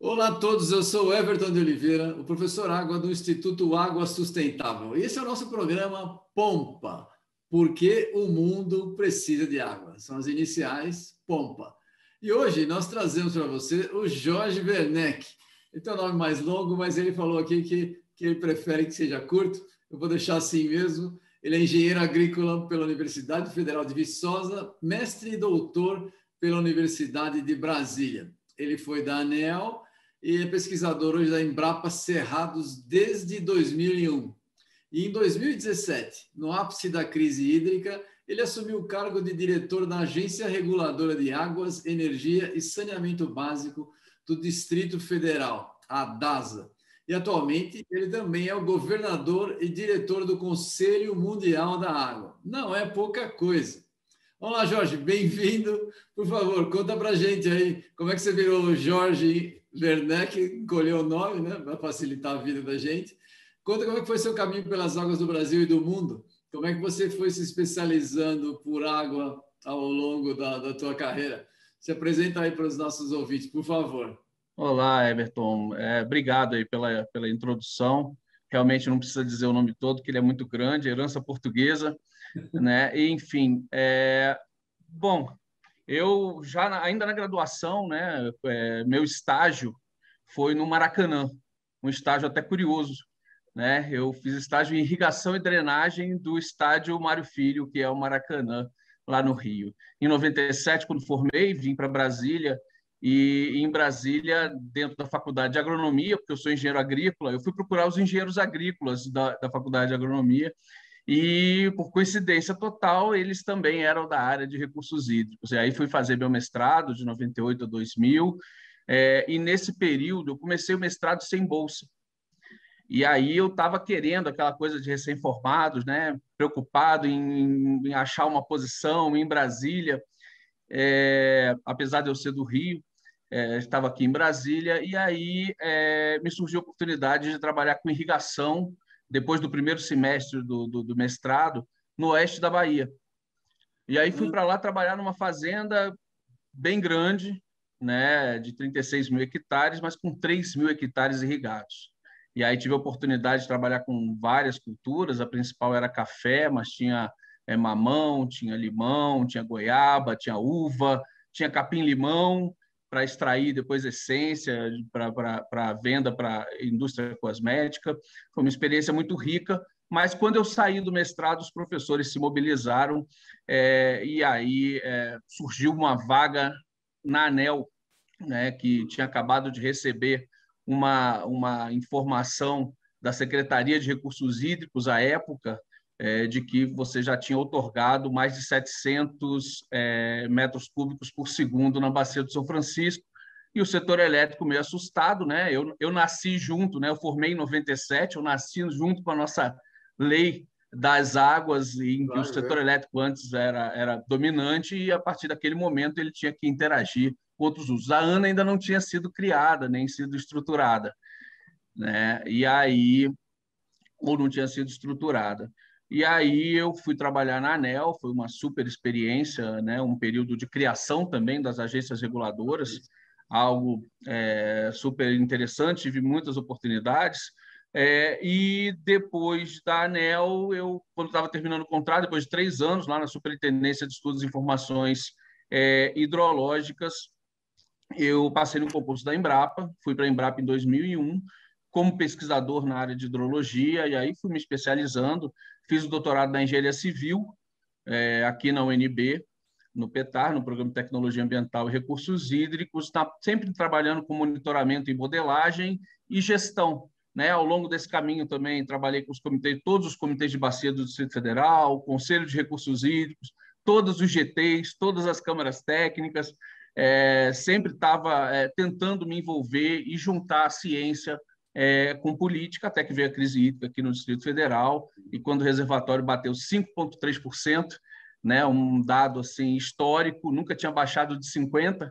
Olá a todos, eu sou Everton de Oliveira, o professor Água do Instituto Água Sustentável. Esse é o nosso programa Pompa, porque o mundo precisa de água. São as iniciais Pompa. E hoje nós trazemos para você o Jorge Werneck. Ele tem um nome mais longo, mas ele falou aqui que, que ele prefere que seja curto. Eu vou deixar assim mesmo. Ele é engenheiro agrícola pela Universidade Federal de Viçosa, mestre e doutor pela Universidade de Brasília. Ele foi da ANEL e é pesquisador hoje da Embrapa Cerrados desde 2001. E em 2017, no ápice da crise hídrica, ele assumiu o cargo de diretor da Agência Reguladora de Águas, Energia e Saneamento Básico do Distrito Federal, a DASA. E atualmente ele também é o governador e diretor do Conselho Mundial da Água. Não é pouca coisa. Olá, Jorge, bem-vindo. Por favor, conta pra gente aí como é que você virou Jorge Werneck encolheu o nome, né, para facilitar a vida da gente. Conta como é que foi seu caminho pelas águas do Brasil e do mundo. Como é que você foi se especializando por água ao longo da, da tua carreira? Se apresenta aí para os nossos ouvintes, por favor. Olá, Everton. É, obrigado aí pela, pela introdução. Realmente não precisa dizer o nome todo, que ele é muito grande, herança portuguesa, né? E, enfim, é... bom, eu já ainda na graduação, né, é, meu estágio foi no Maracanã, um estágio até curioso, né? Eu fiz estágio em irrigação e drenagem do estádio Mário Filho, que é o Maracanã, lá no Rio. Em 97, quando formei, vim para Brasília e em Brasília, dentro da faculdade de agronomia, porque eu sou engenheiro agrícola, eu fui procurar os engenheiros agrícolas da, da faculdade de agronomia e, por coincidência total, eles também eram da área de recursos hídricos. E aí fui fazer meu mestrado de 98 a 2000, é, e nesse período eu comecei o mestrado sem bolsa. E aí eu estava querendo aquela coisa de recém-formados, né? preocupado em, em, achar uma posição em Brasília, é, apesar de eu ser do Rio, é, estava aqui em Brasília, e aí é, me surgiu a oportunidade de trabalhar com irrigação depois do primeiro semestre do, do, do mestrado, no oeste da Bahia. E aí fui uhum. para lá trabalhar numa fazenda bem grande, né, de 36 mil hectares, mas com 3 mil hectares irrigados. E aí tive a oportunidade de trabalhar com várias culturas, a principal era café, mas tinha é, mamão, tinha limão, tinha goiaba, tinha uva, tinha capim-limão, para extrair depois essência para venda para a indústria cosmética. Foi uma experiência muito rica, mas quando eu saí do mestrado, os professores se mobilizaram é, e aí é, surgiu uma vaga na ANEL, né, que tinha acabado de receber uma, uma informação da Secretaria de Recursos Hídricos à época, é, de que você já tinha otorgado mais de 700 é, metros cúbicos por segundo na bacia do São Francisco, e o setor elétrico meio assustado, né? Eu, eu nasci junto, né? Eu formei em 97, eu nasci junto com a nossa lei das águas, em que o setor é. elétrico antes era, era dominante, e a partir daquele momento ele tinha que interagir com outros usos. A ANA ainda não tinha sido criada, nem sido estruturada, né? E aí, ou não tinha sido estruturada. E aí eu fui trabalhar na ANEL, foi uma super experiência, né? um período de criação também das agências reguladoras, algo é, super interessante, tive muitas oportunidades. É, e depois da ANEL, eu, quando estava terminando o contrato, depois de três anos lá na Superintendência de Estudos e Informações é, Hidrológicas, eu passei no concurso da Embrapa, fui para a Embrapa em 2001, como pesquisador na área de hidrologia, e aí fui me especializando. Fiz o doutorado na engenharia civil, é, aqui na UNB, no PETAR, no Programa de Tecnologia Ambiental e Recursos Hídricos, tá sempre trabalhando com monitoramento e modelagem e gestão. Né? Ao longo desse caminho também trabalhei com os comitês, todos os comitês de bacia do Distrito Federal, o Conselho de Recursos Hídricos, todos os GTs, todas as câmaras técnicas, é, sempre estava é, tentando me envolver e juntar a ciência é, com política, até que veio a crise hídrica aqui no Distrito Federal, e quando o reservatório bateu 5,3%, né, um dado assim histórico, nunca tinha baixado de 50%,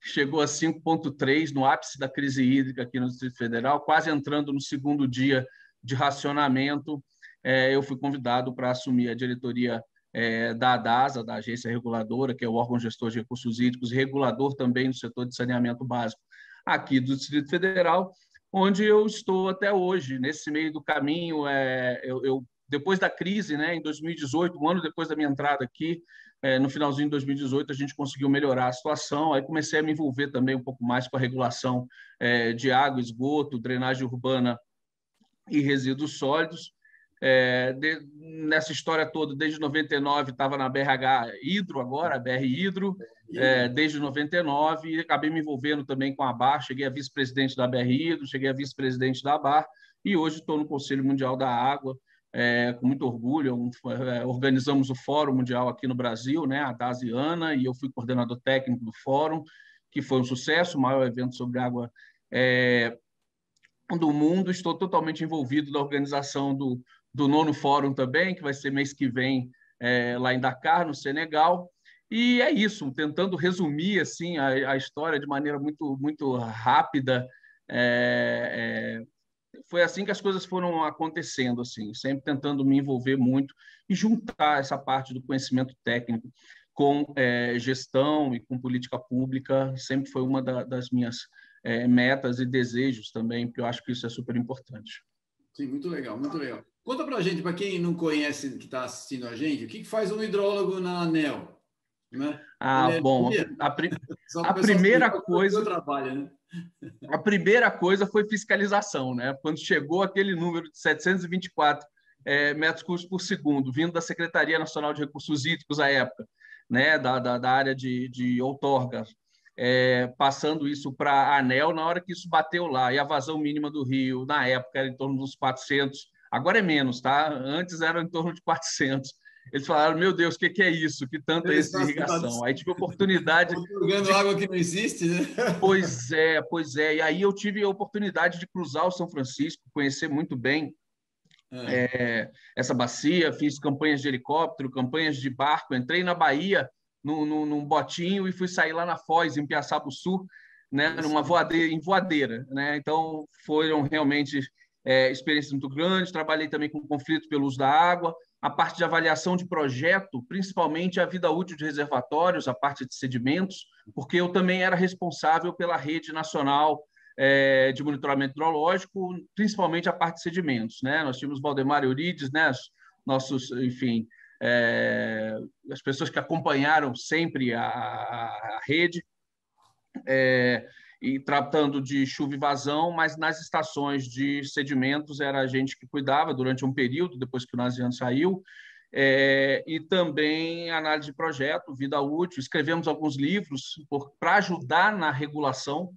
chegou a 5,3% no ápice da crise hídrica aqui no Distrito Federal, quase entrando no segundo dia de racionamento, é, eu fui convidado para assumir a diretoria é, da ADASA, da Agência Reguladora, que é o órgão gestor de recursos hídricos, regulador também no setor de saneamento básico aqui do Distrito Federal, onde eu estou até hoje. Nesse meio do caminho, é, eu, eu, depois da crise, né, em 2018, um ano depois da minha entrada aqui, é, no finalzinho de 2018, a gente conseguiu melhorar a situação. Aí comecei a me envolver também um pouco mais com a regulação é, de água, esgoto, drenagem urbana e resíduos sólidos. É, de, nessa história toda, desde 99, estava na BRH Hidro, agora, BR Hidro, é, desde 99, e acabei me envolvendo também com a BAR, cheguei a vice-presidente da BR Hidro, cheguei a vice-presidente da BAR, e hoje estou no Conselho Mundial da Água, é, com muito orgulho. Um, é, organizamos o Fórum Mundial aqui no Brasil, né, a DASIANA, e eu fui coordenador técnico do fórum, que foi um sucesso, o maior evento sobre água é, do mundo. Estou totalmente envolvido na organização do, do nono fórum também, que vai ser mês que vem é, lá em Dakar, no Senegal. E é isso, tentando resumir assim a, a história de maneira muito muito rápida. É, é, foi assim que as coisas foram acontecendo, assim, sempre tentando me envolver muito e juntar essa parte do conhecimento técnico com é, gestão e com política pública. Sempre foi uma da, das minhas é, metas e desejos também, porque eu acho que isso é super importante. Sim, muito legal, muito legal. Conta para a gente, para quem não conhece, que está assistindo a gente, o que, que faz um hidrólogo na ANEL? Né? Ah, é bom. A, pri a primeira coisa. Trabalho, né? A primeira coisa foi fiscalização, né? Quando chegou aquele número de 724 é, metros cúbicos por segundo, vindo da Secretaria Nacional de Recursos Hídricos à época, né? Da, da, da área de, de outorga, é, passando isso para a ANEL, na hora que isso bateu lá, e a vazão mínima do rio, na época, era em torno dos 400 Agora é menos, tá? Antes era em torno de 400. Eles falaram, meu Deus, o que, que, é isso? Que tanta essa irrigação? Aí tive a oportunidade... Jogando de... água que não existe, né? Pois é, pois é. E aí eu tive a oportunidade de cruzar o São Francisco, conhecer muito bem é. É, essa bacia, fiz campanhas de helicóptero, campanhas de barco, entrei na Bahia num, num, num botinho e fui sair lá na Foz, em Piaçaba Sul, né, numa voadeira, em voadeira. Né? Então, foram realmente é, experiência muito grande, trabalhei também com conflito pelo uso da água, a parte de avaliação de projeto, principalmente a vida útil de reservatórios, a parte de sedimentos, porque eu também era responsável pela rede nacional é, de monitoramento hidrológico, principalmente a parte de sedimentos. Né? Nós tínhamos Valdemar Eurides, né? nossos, enfim, é, as pessoas que acompanharam sempre a, a rede. É, e tratando de chuva e vazão, mas nas estações de sedimentos era a gente que cuidava durante um período, depois que o Naziano saiu, é, e também análise de projeto, vida útil. Escrevemos alguns livros para ajudar na regulação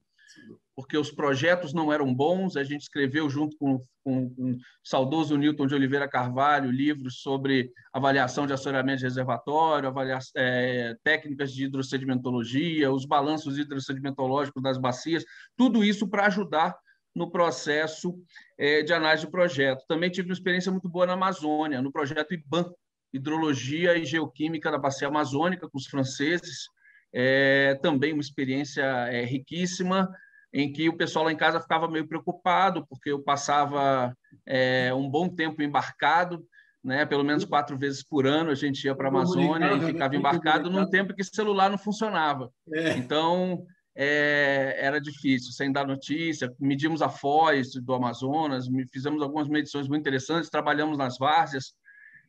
porque os projetos não eram bons. A gente escreveu, junto com, com, com o saudoso Newton de Oliveira Carvalho, livros sobre avaliação de assoreamento de reservatório, avalia, é, técnicas de hidrossedimentologia, os balanços hidrossedimentológicos das bacias, tudo isso para ajudar no processo é, de análise de projeto. Também tive uma experiência muito boa na Amazônia, no projeto IBAN, Hidrologia e Geoquímica da Bacia Amazônica, com os franceses. É, também uma experiência é, riquíssima em que o pessoal lá em casa ficava meio preocupado, porque eu passava é, um bom tempo embarcado, né? pelo menos quatro vezes por ano a gente ia para a Amazônia e né? ficava embarcado num tempo que o celular não funcionava. É. Então, é, era difícil, sem dar notícia. Medimos a foz do Amazonas, fizemos algumas medições muito interessantes, trabalhamos nas várzeas,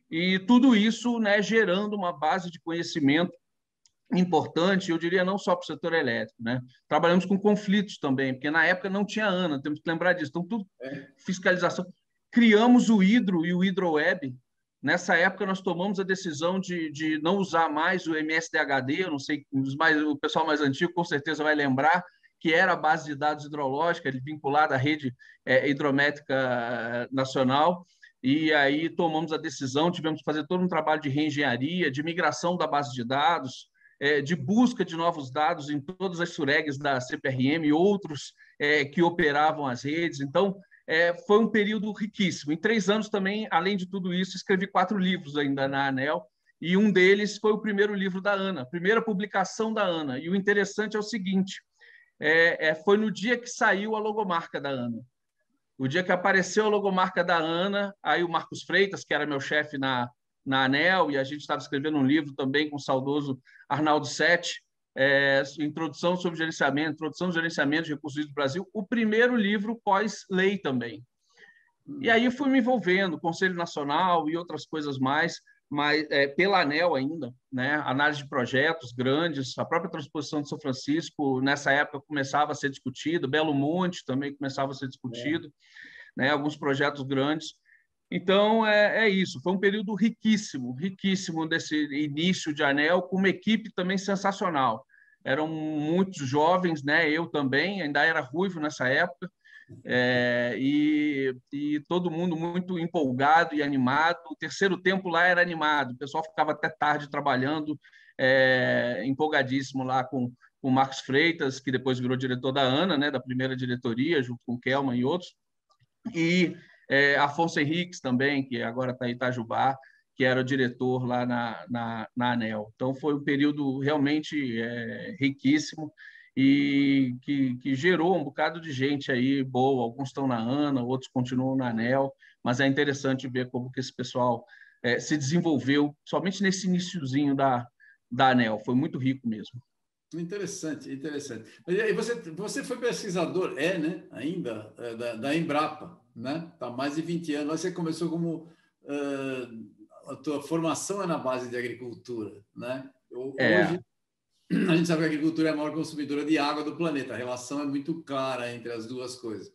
e tudo isso né, gerando uma base de conhecimento importante, eu diria não só para o setor elétrico, né? Trabalhamos com conflitos também, porque na época não tinha ANA, temos que lembrar disso. Então, tudo é. fiscalização. Criamos o Hidro e o HidroWeb. Nessa época, nós tomamos a decisão de, de não usar mais o MSDHD, eu não sei, os mais, o pessoal mais antigo com certeza vai lembrar, que era a base de dados hidrológica, vinculada à rede é, hidrométrica eh, nacional, e aí tomamos a decisão, tivemos que fazer todo um trabalho de reengenharia, de migração da base de dados, é, de busca de novos dados em todas as suregs da CPRM e outros é, que operavam as redes. Então, é, foi um período riquíssimo. Em três anos também, além de tudo isso, escrevi quatro livros ainda na ANEL, e um deles foi o primeiro livro da Ana, primeira publicação da Ana. E o interessante é o seguinte: é, é, foi no dia que saiu a logomarca da Ana. O dia que apareceu a logomarca da Ana, aí o Marcos Freitas, que era meu chefe na, na ANEL, e a gente estava escrevendo um livro também com o saudoso Arnaldo Sete, é, Introdução sobre Gerenciamento, Introdução ao Gerenciamento de Recursos do Brasil, o primeiro livro pós-lei também. E aí fui me envolvendo, Conselho Nacional e outras coisas mais, mas é, pela ANEL ainda, né? análise de projetos grandes, a própria transposição de São Francisco, nessa época começava a ser discutido, Belo Monte também começava a ser discutido, é. né? alguns projetos grandes. Então, é, é, isso, foi um período riquíssimo, riquíssimo desse início de ANEL, com uma equipe também sensacional. Eram muitos jovens, né? eu também, ainda era ruivo nessa época, é, e, e, todo mundo muito empolgado e animado. O terceiro tempo lá era animado, o pessoal ficava até tarde trabalhando, é, empolgadíssimo lá com o Marcos Freitas, que depois virou diretor da ANA, né, da primeira diretoria, junto com Kelman e outros, e é, Afonso Henriques também, que agora está em Itajubá, que era o diretor lá na, na, na ANEL. Então, foi um período realmente é, riquíssimo e que, que, gerou um bocado de gente aí boa. Alguns estão na ANA, outros continuam na ANEL, mas é interessante ver como que esse pessoal é, se desenvolveu somente nesse iníciozinho da, da ANEL. Foi muito rico mesmo. Interessante, interessante. E você, você foi pesquisador, é, né? Ainda, é, da, da Embrapa, né? Está mais de 20 anos. Você começou como. Uh, a tua formação é na base de agricultura, né? É. Hoje, a gente sabe que a agricultura é a maior consumidora de água do planeta. A relação é muito clara entre as duas coisas.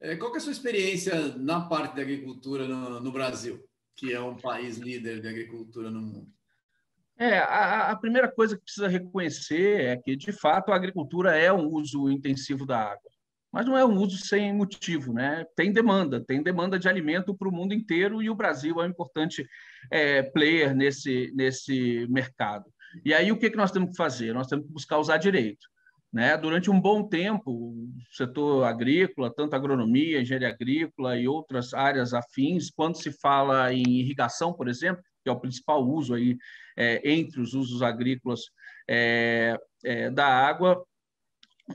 É, qual é a sua experiência na parte da agricultura no, no, Brasil, que é um país líder de agricultura no mundo? É, a, a, primeira coisa que precisa reconhecer é que, de fato, a agricultura é um uso intensivo da água, mas não é um uso sem motivo, né? Tem demanda, tem demanda de alimento para o mundo inteiro e o Brasil é um importante é, player nesse, nesse mercado. E aí o que, que nós temos que fazer? Nós temos que buscar usar direito. Né? Durante um bom tempo, o setor agrícola, tanto agronomia, engenharia agrícola e outras áreas afins, quando se fala em irrigação, por exemplo, que é o principal uso aí é, entre os usos agrícolas é, é, da água,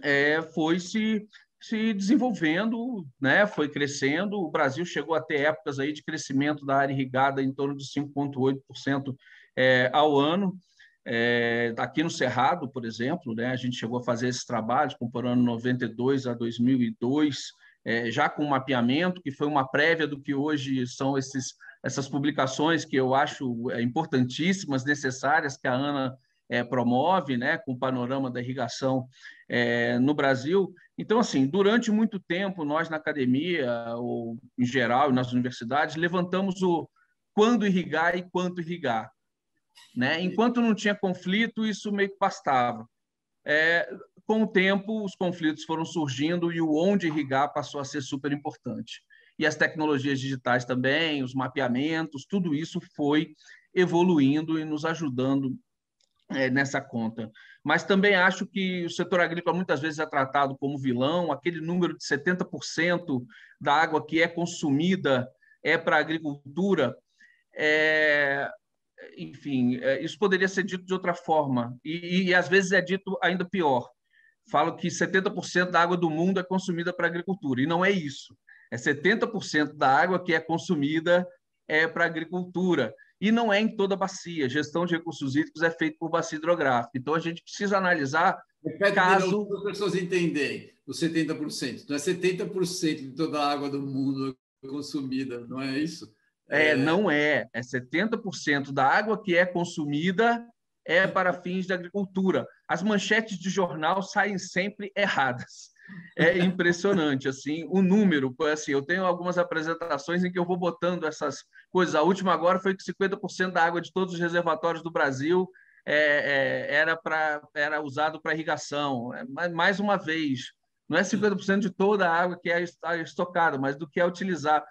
é, foi se, se desenvolvendo, né? foi crescendo. O Brasil chegou a ter épocas aí de crescimento da área irrigada em torno de 5,8% é, ao ano. É, aqui no Cerrado, por exemplo, né, a gente chegou a fazer esses trabalhos, comparando 92 a 2002, é, já com mapeamento, que foi uma prévia do que hoje são esses, essas publicações que eu acho é, importantíssimas, necessárias, que a ANA é, promove, né, com o panorama da irrigação é, no Brasil. Então, assim, durante muito tempo, nós na academia, ou em geral, nas universidades, levantamos o quando irrigar e quanto irrigar. Né? Enquanto não tinha conflito, isso meio que bastava. É, com o tempo, os conflitos foram surgindo e o onde irrigar passou a ser super importante. E as tecnologias digitais também, os mapeamentos, tudo isso foi evoluindo e nos ajudando é, nessa conta. Mas também acho que o setor agrícola muitas vezes é tratado como vilão, aquele número de 70% da água que é consumida é para a agricultura. É, enfim, é, isso poderia ser dito de outra forma, e, e às vezes é dito ainda pior. Falo que 70% da água do mundo é consumida para agricultura, e não é isso. É 70% da água que é consumida é para agricultura, e não é em toda a bacia. Gestão de recursos hídricos é feita por bacia hidrográfica. Então, a gente precisa analisar Repete caso... para as pessoas entenderem os 70%. Não é 70% de toda a água do mundo consumida, não é isso? É, é, não é. É 70% da água que é consumida é para fins de agricultura. As manchetes de jornal saem sempre erradas. É impressionante, assim, o número. Assim, eu tenho algumas apresentações em que eu vou botando essas coisas. A última agora foi que 50% da água de todos os reservatórios do Brasil é, é, era, pra, era usado para irrigação. É, mais uma vez, não é 50% de toda a água que é estocada, mas do que é utilizar.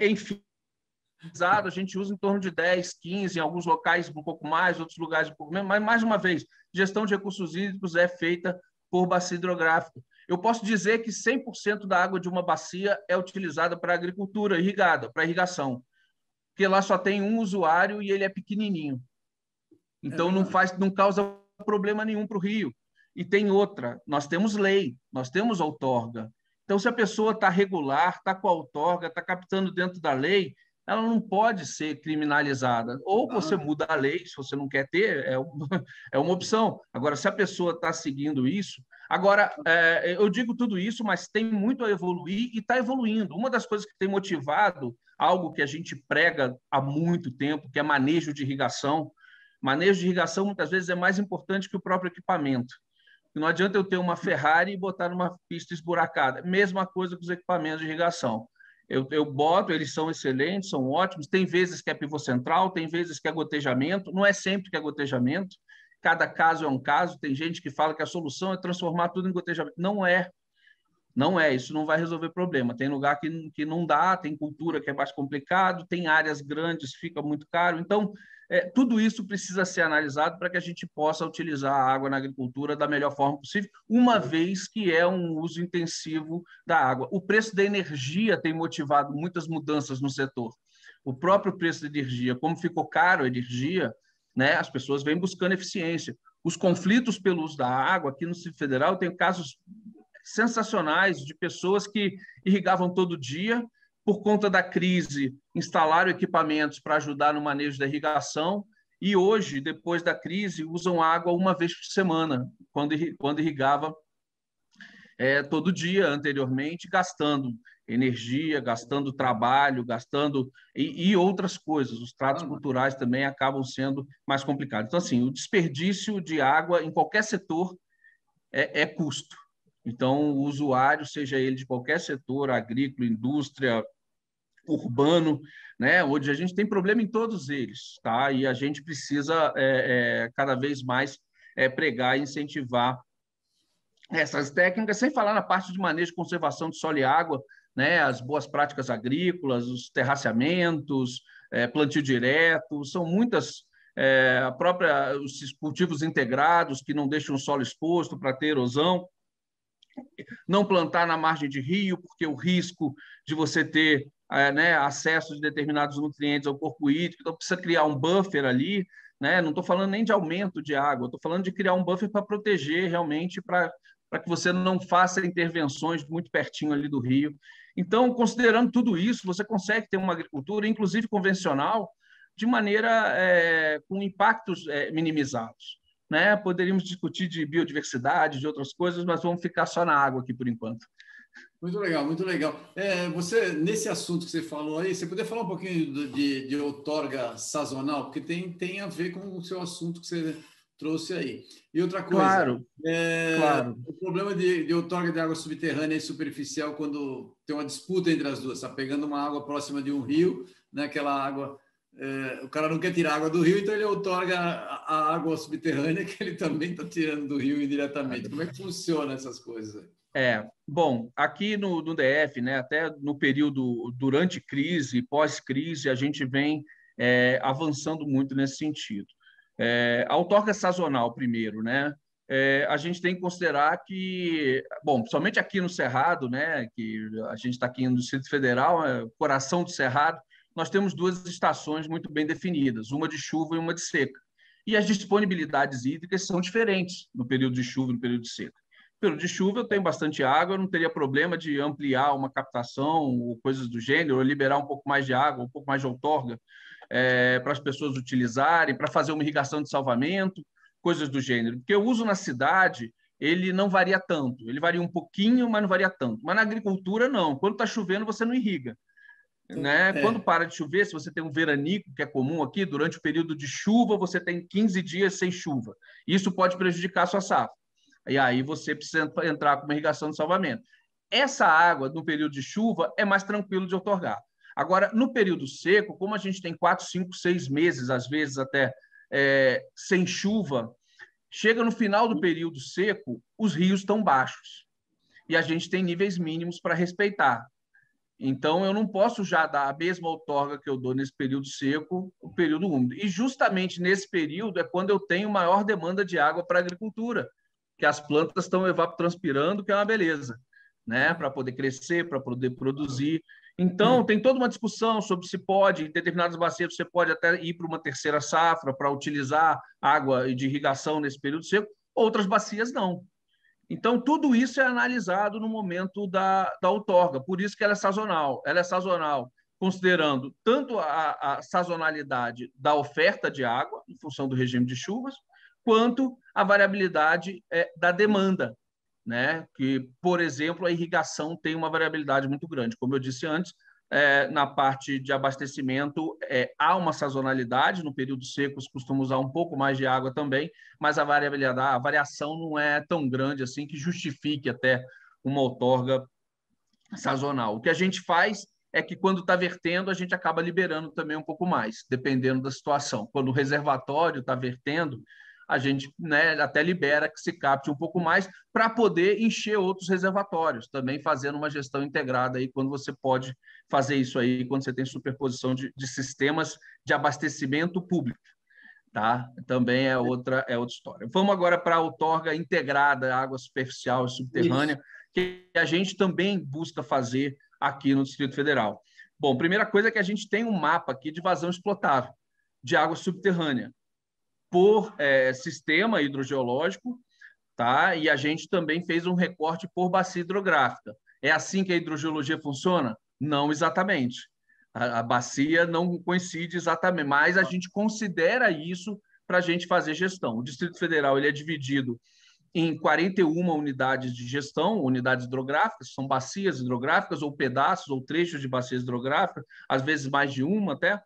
Enfim, a gente usa em torno de 10, 15, em alguns locais um pouco mais, outros lugares um pouco menos, mas, mais uma vez, gestão de recursos hídricos é feita por bacia hidrográfica. Eu posso dizer que 100% da água de uma bacia é utilizada para agricultura irrigada, para irrigação, porque lá só tem um usuário e ele é pequenininho. Então, é não, faz, não causa problema nenhum para o rio. E tem outra, nós temos lei, nós temos outorga. Então, se a pessoa está regular, está com a outorga, está captando dentro da lei, ela não pode ser criminalizada. Ou você muda a lei, se você não quer ter, é, é uma opção. Agora, se a pessoa está seguindo isso. Agora, é, eu digo tudo isso, mas tem muito a evoluir e está evoluindo. Uma das coisas que tem motivado algo que a gente prega há muito tempo, que é manejo de irrigação. Manejo de irrigação muitas vezes é mais importante que o próprio equipamento. Não adianta eu ter uma Ferrari e botar numa pista esburacada. Mesma coisa com os equipamentos de irrigação. Eu, eu boto, eles são excelentes, são ótimos. Tem vezes que é pivô central, tem vezes que é gotejamento. Não é sempre que é gotejamento. Cada caso é um caso. Tem gente que fala que a solução é transformar tudo em gotejamento. Não é. Não é. Isso não vai resolver problema. Tem lugar que, que não dá, tem cultura que é mais complicado, tem áreas grandes, fica muito caro. Então, é, tudo isso precisa ser analisado para que a gente possa utilizar a água na agricultura da melhor forma possível, uma vez que é um uso intensivo da água. O preço da energia tem motivado muitas mudanças no setor. O próprio preço da energia, como ficou caro a energia, né, as pessoas vêm buscando eficiência. Os conflitos pelo uso da água, aqui no Distrito Federal, tem casos sensacionais de pessoas que irrigavam todo dia por conta da crise, instalaram equipamentos para ajudar no manejo da irrigação e hoje, depois da crise, usam água uma vez por semana, quando, quando irrigava é, todo dia anteriormente, gastando energia, gastando trabalho, gastando e, e outras coisas. Os tratos culturais também acabam sendo mais complicados. Então, assim, o desperdício de água em qualquer setor é, é custo. Então, o usuário, seja ele de qualquer setor, agrícola, indústria, urbano, né? Hoje a gente tem problema em todos eles, tá? E a gente precisa é, é, cada vez mais é, pregar e incentivar essas técnicas, sem falar na parte de manejo conservação de solo e água, né? As boas práticas agrícolas, os terraceamentos, é, plantio direto, são muitas é, a própria os cultivos integrados que não deixam o solo exposto para ter erosão não plantar na margem de rio, porque o risco de você ter é, né, acesso de determinados nutrientes ao corpo hídrico, então precisa criar um buffer ali, né? não estou falando nem de aumento de água, estou falando de criar um buffer para proteger realmente, para que você não faça intervenções muito pertinho ali do rio. Então, considerando tudo isso, você consegue ter uma agricultura, inclusive convencional, de maneira é, com impactos é, minimizados. Né? Poderíamos discutir de biodiversidade, de outras coisas, mas vamos ficar só na água aqui por enquanto. Muito legal, muito legal. É, você, nesse assunto que você falou aí, você poderia falar um pouquinho de, de outorga sazonal, porque tem, tem a ver com o seu assunto que você trouxe aí. E outra coisa, claro, é, claro. o problema de, de outorga de água subterrânea e superficial, quando tem uma disputa entre as duas, está pegando uma água próxima de um rio, né, aquela água é, o cara não quer tirar água do rio, então ele outorga a, água subterrânea que ele também está tirando do rio indiretamente. Como é que funciona essas coisas? É, bom, aqui no, no DF, né, até no período durante crise, pós-crise, a gente vem é, avançando muito nesse sentido. É, a outorga sazonal, primeiro, né? É, a gente tem que considerar que, bom, somente aqui no Cerrado, né, que a gente está aqui no Distrito Federal, é, coração do Cerrado, nós temos duas estações muito bem definidas, uma de chuva e uma de seca. E as disponibilidades hídricas são diferentes no período de chuva e no período de seca. Período de chuva, eu tenho bastante água, eu não teria problema de ampliar uma captação ou coisas do gênero, ou liberar um pouco mais de água, um pouco mais de outorga é, para as pessoas utilizarem, para fazer uma irrigação de salvamento, coisas do gênero. Porque o uso na cidade, ele não varia tanto. Ele varia um pouquinho, mas não varia tanto. Mas na agricultura, não. Quando está chovendo, você não irriga. Né? É. Quando para de chover, se você tem um veranico, que é comum aqui, durante o período de chuva, você tem 15 dias sem chuva. Isso pode prejudicar a sua safra. E aí você precisa entrar com uma irrigação de salvamento. Essa água, no período de chuva, é mais tranquilo de otorgar. Agora, no período seco, como a gente tem quatro, cinco, seis meses, às vezes até é, sem chuva, chega no final do período seco, os rios estão baixos. E a gente tem níveis mínimos para respeitar. Então, eu não posso já dar a mesma outorga que eu dou nesse período seco, o período úmido. E justamente nesse período é quando eu tenho maior demanda de água para a agricultura, que as plantas estão evapotranspirando, que é uma beleza, né? Para poder crescer, para poder produzir. Então, tem toda uma discussão sobre se pode, em determinadas bacias, você pode até ir para uma terceira safra para utilizar água de irrigação nesse período seco, outras bacias não. Então, tudo isso é analisado no momento da, da outorga, por isso que ela é sazonal. Ela é sazonal considerando tanto a, a, sazonalidade da oferta de água, em função do regime de chuvas, quanto a variabilidade é, da demanda, né? Que, por exemplo, a irrigação tem uma variabilidade muito grande. Como eu disse antes, é, na parte de abastecimento é, há uma sazonalidade, no período secos costuma usar um pouco mais de água também, mas a variabilidade, a variação não é tão grande assim que justifique até uma outorga sazonal. O que a gente faz é que quando está vertendo, a gente acaba liberando também um pouco mais, dependendo da situação. Quando o reservatório está vertendo, a gente né, até libera que se capte um pouco mais para poder encher outros reservatórios, também fazendo uma gestão integrada aí quando você pode fazer isso aí, quando você tem superposição de, de sistemas de abastecimento público. Tá? Também é outra, é outra história. Vamos agora para a outorga integrada, água superficial e subterrânea, isso. que a gente também busca fazer aqui no Distrito Federal. Bom, primeira coisa é que a gente tem um mapa aqui de vazão explotável de água subterrânea por é, sistema hidrogeológico, tá? E a gente também fez um recorte por bacia hidrográfica. É assim que a hidrogeologia funciona? Não exatamente. A, a bacia não coincide exatamente, mas a gente considera isso para a gente fazer gestão. O Distrito Federal ele é dividido em 41 unidades de gestão, unidades hidrográficas, são bacias hidrográficas ou pedaços ou trechos de bacias hidrográficas, às vezes mais de uma até,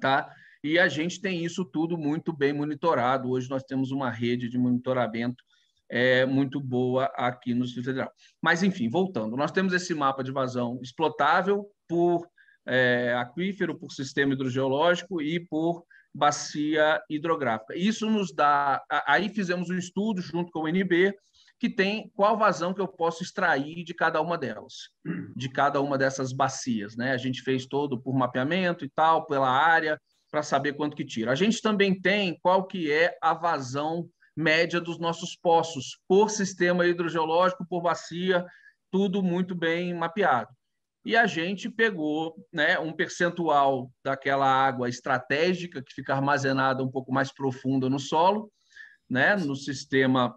tá? E a gente tem isso tudo muito bem monitorado. Hoje nós temos uma rede de monitoramento é, muito boa aqui no Distrito Federal. Mas, enfim, voltando, nós temos esse mapa de vazão explotável por é, aquífero, por sistema hidrogeológico e por bacia hidrográfica. Isso nos dá. Aí fizemos um estudo junto com o NB que tem qual vazão que eu posso extrair de cada uma delas, de cada uma dessas bacias. Né? A gente fez todo por mapeamento e tal, pela área, para saber quanto que tira. A gente também tem qual que é a vazão média dos nossos poços, por sistema hidrogeológico, por bacia, tudo muito bem mapeado. E a gente pegou né, um percentual daquela água estratégica que fica armazenada um pouco mais profunda no solo, né, no sistema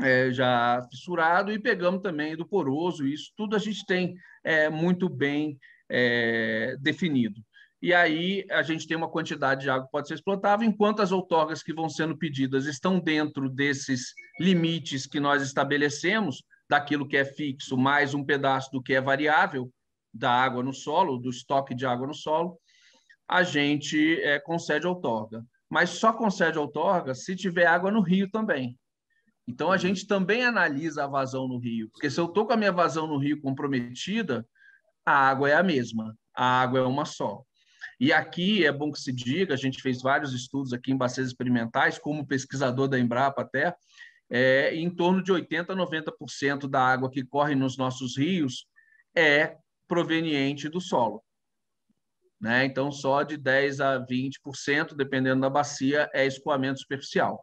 é, já fissurado, e pegamos também do poroso, isso tudo a gente tem é, muito bem é, definido e aí a gente tem uma quantidade de água que pode ser explotável, enquanto as outorgas que vão sendo pedidas estão dentro desses limites que nós estabelecemos, daquilo que é fixo, mais um pedaço do que é variável da água no solo, do estoque de água no solo, a gente é, concede outorga. Mas só concede outorga se tiver água no rio também. Então a gente também analisa a vazão no rio, porque se eu estou com a minha vazão no rio comprometida, a água é a mesma, a água é uma só. E aqui é bom que se diga, a gente fez vários estudos aqui em bacias experimentais, como pesquisador da Embrapa até, é, em torno de 80% a 90% da água que corre nos nossos rios é proveniente do solo. Né? Então, só de 10% a 20%, dependendo da bacia, é escoamento superficial,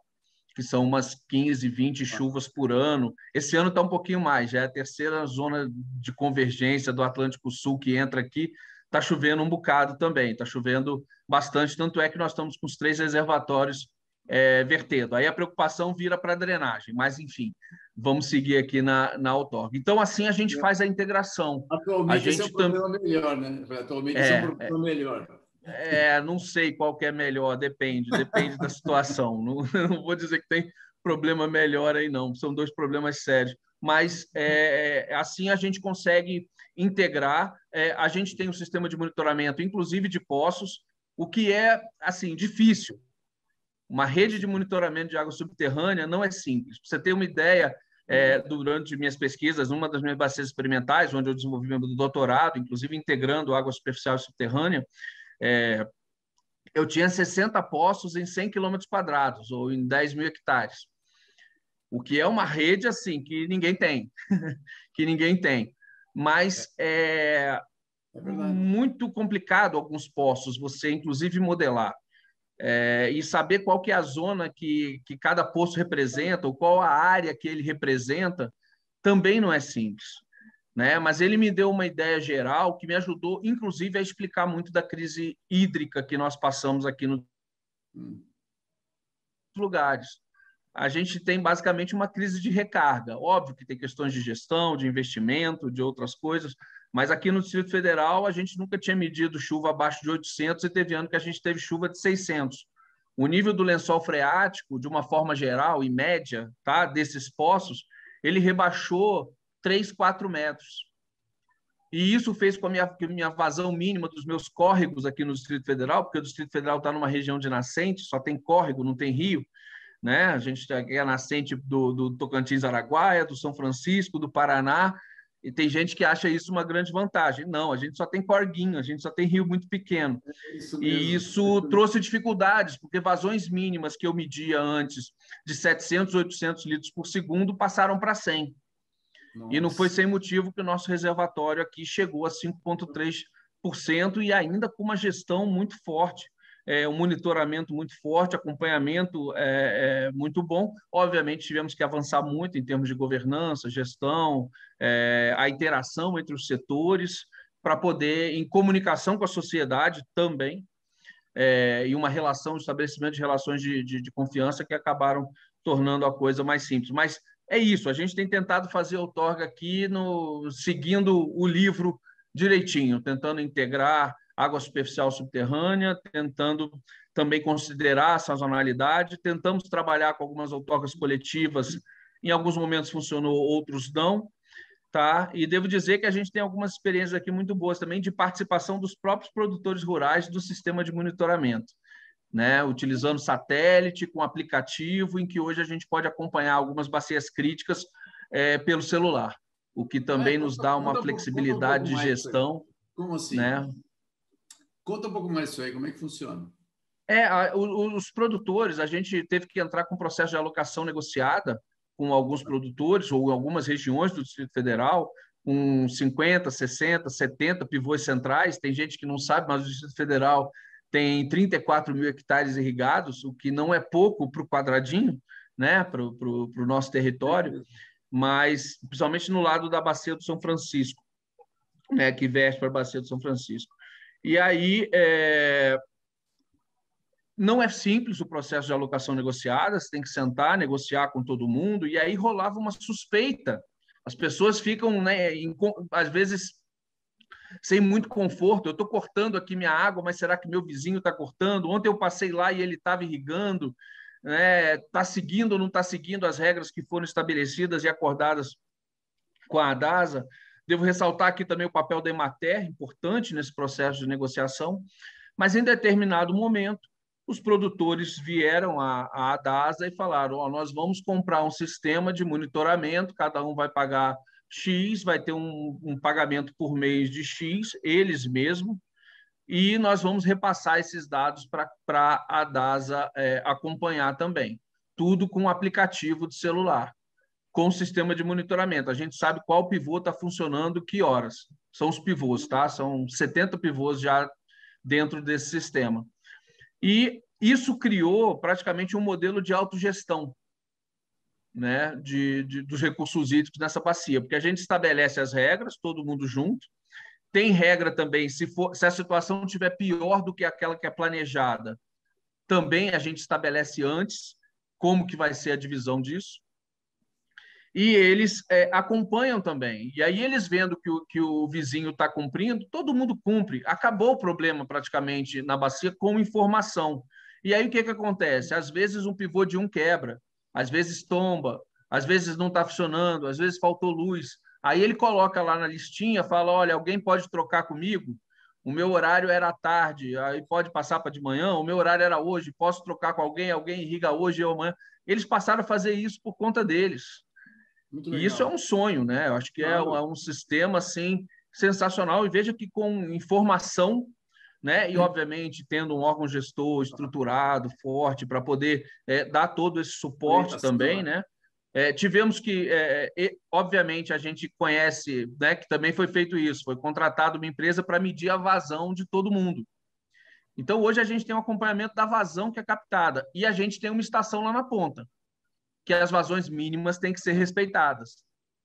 que são umas 15, 20 chuvas por ano. Esse ano está um pouquinho mais, já é a terceira zona de convergência do Atlântico Sul que entra aqui, está chovendo um bocado também, está chovendo bastante, tanto é que nós estamos com os três reservatórios é, vertendo. Aí a preocupação vira para a drenagem, mas enfim, vamos seguir aqui na, na outorga. Então, assim a gente faz a integração. Atualmente a gente esse é um problema tam... melhor, né? Atualmente é, é um problema é, melhor. É, não sei qual que é melhor, depende, depende da situação. Não, não vou dizer que tem problema melhor aí, não. São dois problemas sérios. Mas é, assim a gente consegue integrar. É, a gente tem um sistema de monitoramento, inclusive de poços, o que é assim difícil. Uma rede de monitoramento de água subterrânea não é simples. Para você ter uma ideia, é, durante minhas pesquisas, uma das minhas bacias experimentais, onde eu desenvolvi meu doutorado, inclusive integrando água superficial e subterrânea, é, eu tinha 60 poços em 100 quilômetros quadrados, ou em 10 mil hectares. O que é uma rede assim que ninguém tem, que ninguém tem mas é, é muito complicado alguns poços você, inclusive, modelar. É, e saber qual que é a zona que, que cada poço representa, ou qual a área que ele representa, também não é simples. Né? Mas ele me deu uma ideia geral que me ajudou, inclusive, a explicar muito da crise hídrica que nós passamos aqui no hum. lugares a gente tem basicamente uma crise de recarga. Óbvio que tem questões de gestão, de investimento, de outras coisas, Mas aqui no Distrito Federal, a gente nunca tinha medido chuva abaixo de 800 e teve ano que a gente teve chuva de 600. O nível do lençol freático, de uma forma geral e média, tá, desses poços, ele rebaixou 3, 4 metros. E isso fez com a minha, que a minha vazão mínima dos meus córregos aqui no Distrito Federal, porque o Distrito Federal está numa região de nascente, só tem córrego, não tem rio. Né? A gente tem a nascente do, do Tocantins Araguaia, do São Francisco, do Paraná, e tem gente que acha isso uma grande vantagem. Não, a gente só tem corguinho, a gente só tem rio muito pequeno. É isso e isso trouxe dificuldades, porque vazões mínimas que eu media antes de 700, 800 litros por segundo passaram para 100. Nossa. E não foi sem motivo que o nosso reservatório aqui chegou a 5,3% e ainda com uma gestão muito forte é, um monitoramento muito forte, acompanhamento é, é, muito bom. Obviamente, tivemos que avançar muito em termos de governança, gestão, é, a interação entre os setores, para poder, em comunicação com a sociedade também, é, e uma relação, estabelecimento de relações de, de, de confiança que acabaram tornando a coisa mais simples. Mas é isso, a gente tem tentado fazer outorga aqui no, seguindo o livro direitinho, tentando integrar água superficial subterrânea, tentando também considerar a sazonalidade. Tentamos trabalhar com algumas outorgas coletivas, em alguns momentos funcionou, outros não. Tá? E devo dizer que a gente tem algumas experiências aqui muito boas também de participação dos próprios produtores rurais do sistema de monitoramento. Né, utilizando satélite com aplicativo, em que hoje a gente pode acompanhar algumas bacias críticas é, pelo celular, o que também é, nos dá uma flexibilidade um de gestão. Como assim? Né? Conta um pouco mais isso aí, como é que funciona? É, a, os produtores, a gente teve que entrar com um processo de alocação negociada com alguns produtores ou algumas regiões do Distrito Federal, com 50, 60, 70 pivôs centrais. Tem gente que não sabe, mas o Distrito Federal tem 34 mil hectares irrigados, o que não é pouco para o quadradinho, né, para o nosso território, mas principalmente no lado da Bacia do São Francisco, né, que veste para a Bacia do São Francisco. E aí é... não é simples o processo de alocação negociada, você tem que sentar, negociar com todo mundo, e aí rolava uma suspeita. As pessoas ficam, né, em, às vezes, sem muito conforto. Eu estou cortando aqui minha água, mas será que meu vizinho está cortando? Ontem eu passei lá e ele estava irrigando. Está né? Tá seguindo ou não está seguindo as regras que foram estabelecidas e acordadas com a ADASA? Devo ressaltar aqui também o papel da Emater, importante nesse processo de negociação, mas em determinado momento, os produtores vieram à, à ADASA e falaram: oh, nós vamos comprar um sistema de monitoramento, cada um vai pagar X, vai ter um, um pagamento por mês de X, eles mesmos, e nós vamos repassar esses dados para a DASA é, acompanhar também. Tudo com aplicativo de celular com o sistema de monitoramento. A gente sabe qual pivô está funcionando, que horas. São os pivôs, tá? São 70 pivôs já dentro desse sistema. E isso criou praticamente um modelo de autogestão né, de, de, dos recursos hídricos nessa bacia, porque a gente estabelece as regras, todo mundo junto. Tem regra também, se, for, se a situação estiver pior do que aquela que é planejada, também a gente estabelece antes como que vai ser a divisão disso e eles é, acompanham também. E aí eles vendo que o, que o vizinho está cumprindo, todo mundo cumpre. Acabou o problema praticamente na bacia com informação. E aí o que, que acontece? Às vezes um pivô de um quebra, às vezes tomba, às vezes não está funcionando, às vezes faltou luz. Aí ele coloca lá na listinha, fala: olha, alguém pode trocar comigo? O meu horário era à tarde, aí pode passar para de manhã. O meu horário era hoje, posso trocar com alguém? Alguém irriga hoje ou amanhã? Eles passaram a fazer isso por conta deles. E isso é um sonho, né? Eu acho que é, um, é um sistema assim sensacional. E veja que com informação né? E, obviamente, tendo um órgão gestor estruturado, forte, para poder é, dar todo esse suporte também, né? É, tivemos que, é, é obviamente, a gente conhece né, que também foi feito isso, foi contratado uma empresa para medir a vazão de todo mundo. Então, hoje a gente tem um acompanhamento da vazão que é captada e a gente tem uma estação lá na ponta que as vazões mínimas têm que ser respeitadas.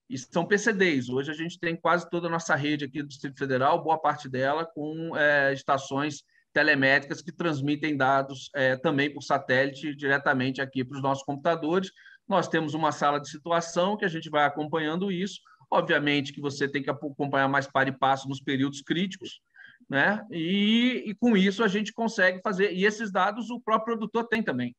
E são PCDs. Hoje a gente tem quase toda a nossa rede aqui do Distrito Federal, boa parte dela com é, estações telemétricas que transmitem dados é, também por satélite diretamente aqui para os nossos computadores. Nós temos uma sala de situação que a gente vai acompanhando isso. Obviamente que você tem que acompanhar mais para e passo nos períodos críticos, né? E, e com isso a gente consegue fazer. E esses dados o próprio produtor tem também.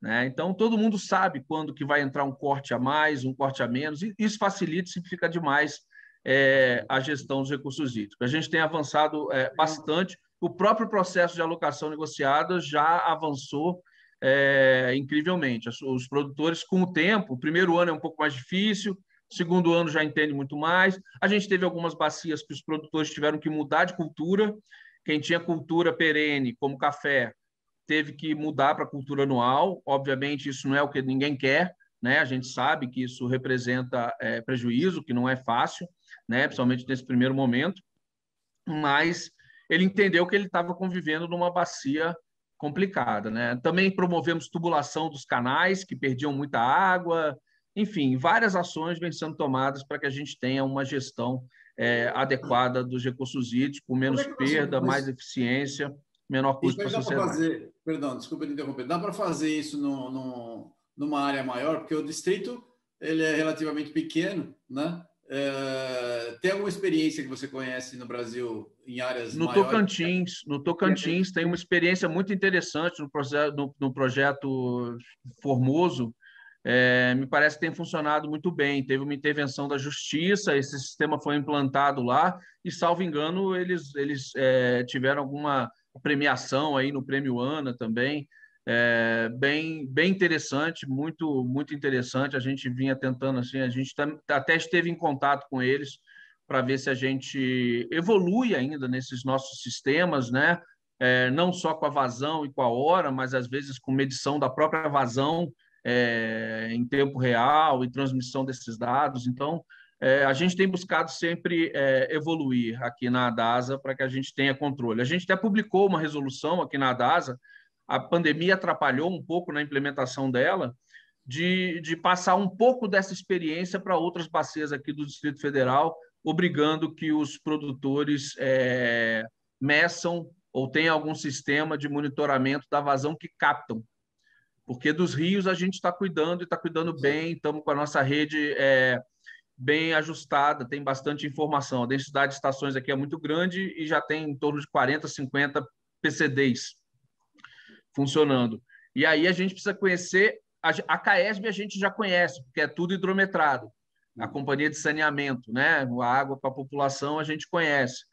Né? Então, todo mundo sabe quando que vai entrar um corte a mais, um corte a menos, e isso facilita e simplifica demais é, a gestão dos recursos hídricos. A gente tem avançado é, bastante, o próprio processo de alocação negociada já avançou é, incrivelmente. Os produtores, com o tempo, o primeiro ano é um pouco mais difícil, o segundo ano já entende muito mais. A gente teve algumas bacias que os produtores tiveram que mudar de cultura. Quem tinha cultura perene, como café, teve que mudar para cultura anual. Obviamente, isso não é o que ninguém quer, né? A gente sabe que isso representa é, prejuízo, que não é fácil, né? Principalmente nesse primeiro momento. Mas ele entendeu que ele estava convivendo numa bacia complicada, né? Também promovemos tubulação dos canais que perdiam muita água, enfim, várias ações vêm sendo tomadas para que a gente tenha uma gestão é, adequada dos recursos hídricos, com menos é perda, mais eficiência, menor custo para a sociedade. Fazer, perdão, desculpa interromper. Dá para fazer isso no, no, numa área maior, porque o distrito ele é relativamente pequeno, né? É, tem alguma experiência que você conhece no Brasil em áreas no maiores? Tocantins no Tocantins tem uma experiência muito interessante no projeto no, no projeto Formoso é, me parece que tem funcionado muito bem teve uma intervenção da justiça esse sistema foi implantado lá e salvo engano eles eles é, tiveram alguma premiação aí no prêmio Ana também é, bem, bem interessante, muito, muito interessante. A gente vinha tentando assim, a gente até esteve em contato com eles para ver se a gente evolui ainda nesses nossos sistemas, né? É, não só com a vazão e com a hora, mas às vezes com medição da própria vazão é, em tempo real e transmissão desses dados. Então, é, a gente tem buscado sempre é, evoluir aqui na ADASA para que a gente tenha controle. A gente até publicou uma resolução aqui na ADASA a pandemia atrapalhou um pouco na implementação dela, de, de passar um pouco dessa experiência para outras bacias aqui do Distrito Federal, obrigando que os produtores é, meçam ou tenham algum sistema de monitoramento da vazão que captam. Porque dos rios a gente está cuidando e está cuidando bem, estamos com a nossa rede é, bem ajustada, tem bastante informação. A densidade de estações aqui é muito grande e já tem em torno de 40, 50 PCDs funcionando. E aí a gente precisa conhecer a, a CAESB a gente já conhece, porque é tudo hidrometrado. A companhia de saneamento, né? A água para a população a gente conhece.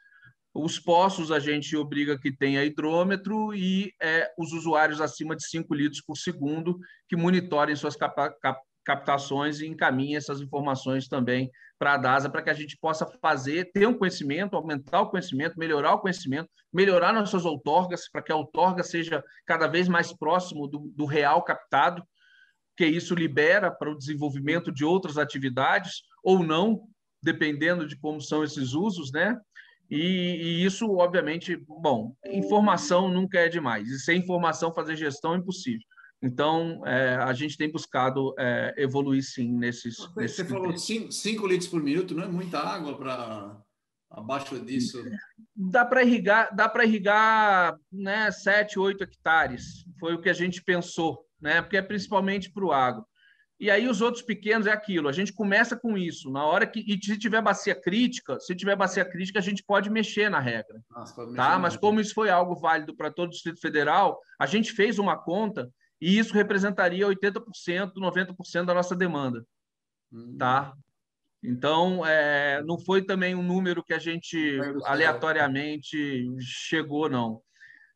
Os poços a gente obriga que tenha hidrômetro e é, os usuários acima de 5 litros por segundo que monitorem suas capa captações e encaminhem essas informações também para a DASA, para que a gente possa fazer, ter um conhecimento, aumentar o conhecimento, melhorar o conhecimento, melhorar nossas outorgas, para que a outorga seja cada vez mais próximo do, do real captado, que isso libera para o desenvolvimento de outras atividades, ou não, dependendo de como são esses usos, né? E, e, isso, obviamente, bom, informação nunca é demais. E sem informação, fazer gestão é impossível. Então, é, a gente tem buscado é, evoluir sim nesses. Você nesses falou 5 litros por minuto, não é muita água para abaixo disso? Dá para irrigar, dá para irrigar né, 7, 8 hectares. Foi o que a gente pensou, né? Porque é principalmente para o agro. E aí os outros pequenos é aquilo. A gente começa com isso. Na hora que e se tiver bacia crítica, se tiver bacia crítica, a gente pode mexer na regra, Nossa, tá? Mas como isso foi algo válido para todo o Distrito Federal, a gente fez uma conta e isso representaria 80%, 90% da nossa demanda. Hum. Tá? Então, é, não foi também um número que a gente aleatoriamente chegou, não.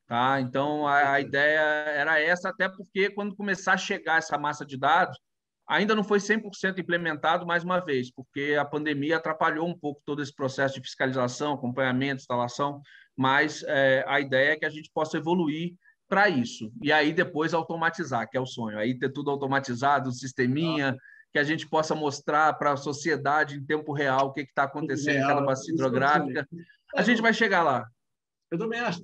Tá? Então, a, a, ideia era essa, até porque quando começar a chegar essa massa de dados, ainda não foi 100% implementado, mais uma vez, porque a pandemia atrapalhou um pouco todo esse processo de fiscalização, acompanhamento, instalação, mas é, a ideia é que a gente possa evoluir para isso. E aí depois automatizar, que é o sonho. Aí ter tudo automatizado, um sisteminha, ah. que a gente possa mostrar para a sociedade em tempo real o que está acontecendo cada bacia hidrográfica. A gente vai chegar lá. Eu também acho.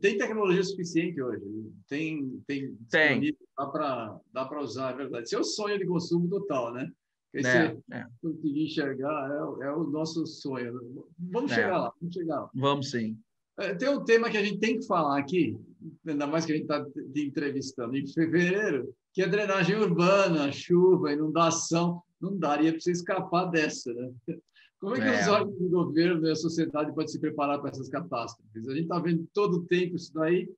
Tem tecnologia suficiente hoje. Tem, tem, tem. Dá para dá usar, é verdade. Esse é o sonho de consumo total, né? Esse é, é. conseguir enxergar é, é, o nosso sonho. Vamos é. chegar lá, vamos chegar lá. Vamos sim. É, tem um tema que a gente tem que falar aqui, ainda mais que a gente está te entrevistando em fevereiro, que é drenagem urbana, chuva, inundação. Não daria para você escapar dessa, né? Como é que é. os órgãos do governo e a sociedade podem se preparar para essas catástrofes? A gente está vendo todo o tempo isso daí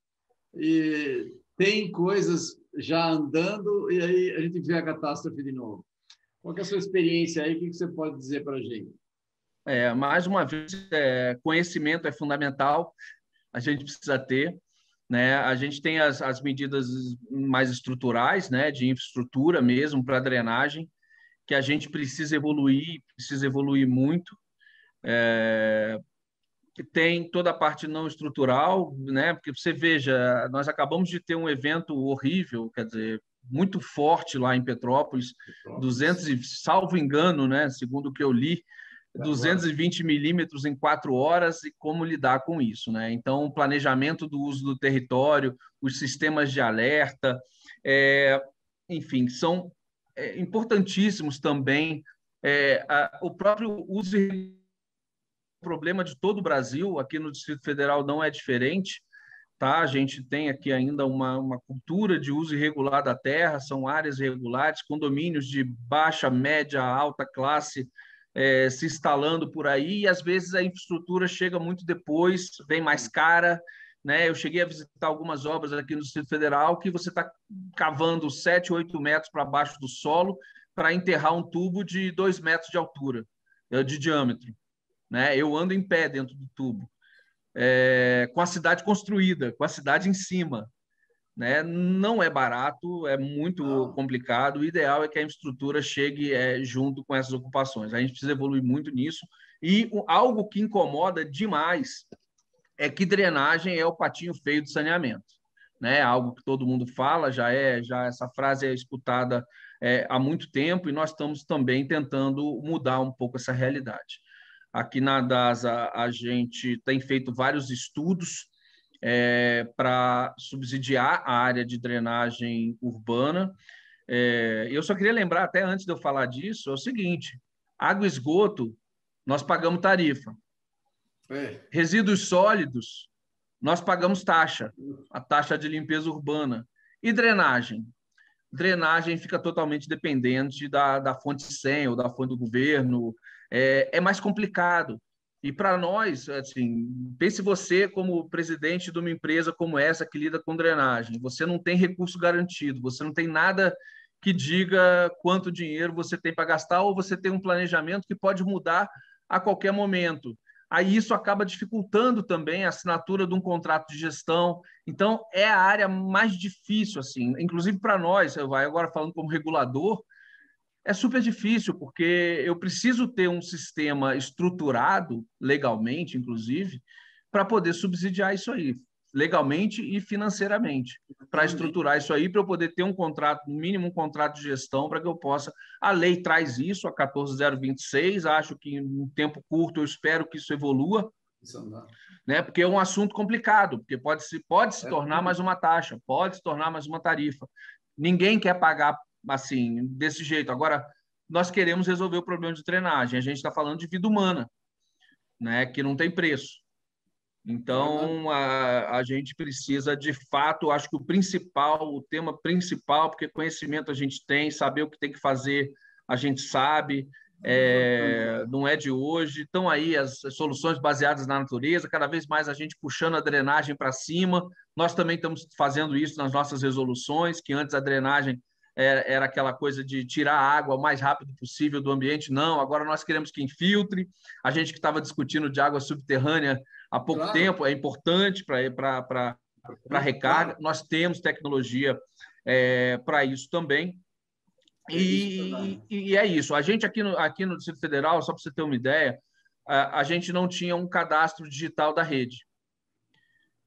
e tem coisas já andando e aí a gente vê a catástrofe de novo. Qual é a sua experiência aí? O que você pode dizer para a gente? É, mais uma vez, é, conhecimento é fundamental, a gente precisa ter. Né? A gente tem as, as medidas mais estruturais, né, de infraestrutura mesmo para drenagem, que a gente precisa evoluir, precisa evoluir muito. É, tem toda a parte não estrutural, né? Porque você veja, nós acabamos de ter um evento horrível, quer dizer, muito forte lá em Petrópolis, Petrópolis. 200 e, salvo engano, né? Segundo o que eu li, 220 milímetros em quatro horas e como lidar com isso, né? Então, o planejamento do uso do território, os sistemas de alerta, é, enfim, são é, importantíssimos também. É, a, o próprio uso e problema de todo o Brasil, aqui no Distrito Federal não é diferente. Tá? A gente tem aqui ainda uma, uma cultura de uso irregular da terra, são áreas irregulares, condomínios de baixa, média, alta classe é, se instalando por aí, e às vezes a infraestrutura chega muito depois, vem mais cara. Né? Eu cheguei a visitar algumas obras aqui no Distrito Federal que você está cavando 7, 8 metros para baixo do solo para enterrar um tubo de 2 metros de altura, é, de diâmetro. Né? Eu ando em pé dentro do tubo, é, com a cidade construída, com a cidade em cima. Né? Não é barato, é muito complicado. O ideal é que a infraestrutura chegue é, junto com essas ocupações. A gente precisa evoluir muito nisso. E algo que incomoda demais é que drenagem é o patinho feio do saneamento. Né? Algo que todo mundo fala, já é, já essa frase é escutada é, há muito tempo e nós estamos também tentando mudar um pouco essa realidade. Aqui na DASA, a gente tem feito vários estudos é, para subsidiar a área de drenagem urbana. É, eu só queria lembrar, até antes de eu falar disso, é o seguinte: água e esgoto, nós pagamos tarifa. É. Resíduos sólidos, nós pagamos taxa, a taxa de limpeza urbana. E drenagem? Drenagem fica totalmente dependente da, da fonte SEM ou da fonte do governo, é, é mais complicado. E para nós, assim, pense você como presidente de uma empresa como essa que lida com drenagem. Você não tem recurso garantido, você não tem nada que diga quanto dinheiro você tem para gastar, ou você tem um planejamento que pode mudar a qualquer momento. Aí isso acaba dificultando também a assinatura de um contrato de gestão. Então, é a área mais difícil, assim, inclusive para nós, eu vai agora falando como regulador, é super difícil, porque eu preciso ter um sistema estruturado, legalmente, inclusive, para poder subsidiar isso aí, legalmente e financeiramente, para estruturar isso aí, para eu poder ter um contrato, no mínimo um contrato de gestão, para que eu possa. A lei traz isso, a 14026, acho que em um tempo curto eu espero que isso evolua. né? Porque é um assunto complicado, porque pode se, pode se é tornar mais uma taxa, pode se tornar mais uma tarifa. Ninguém quer pagar assim, desse jeito. Agora, nós queremos resolver o problema de drenagem. A gente está falando de vida humana, né, que não tem preço. Então, a, a gente precisa, de fato, acho que o principal, o tema principal, porque conhecimento a gente tem, saber o que tem que fazer, a gente sabe, é, não é de hoje. Estão aí as soluções baseadas na natureza, cada vez mais a gente puxando a drenagem para cima. Nós também estamos fazendo isso nas nossas resoluções, que antes a drenagem era aquela coisa de tirar a água o mais rápido possível do ambiente. Não, agora nós queremos que infiltre. A gente que estava discutindo de água subterrânea há pouco claro. tempo, é importante para a recarga. Nós temos tecnologia é, para isso também. E, e, e, é isso. A gente aqui no, aqui no Distrito Federal, só para você ter uma ideia, a, a gente não tinha um cadastro digital da rede.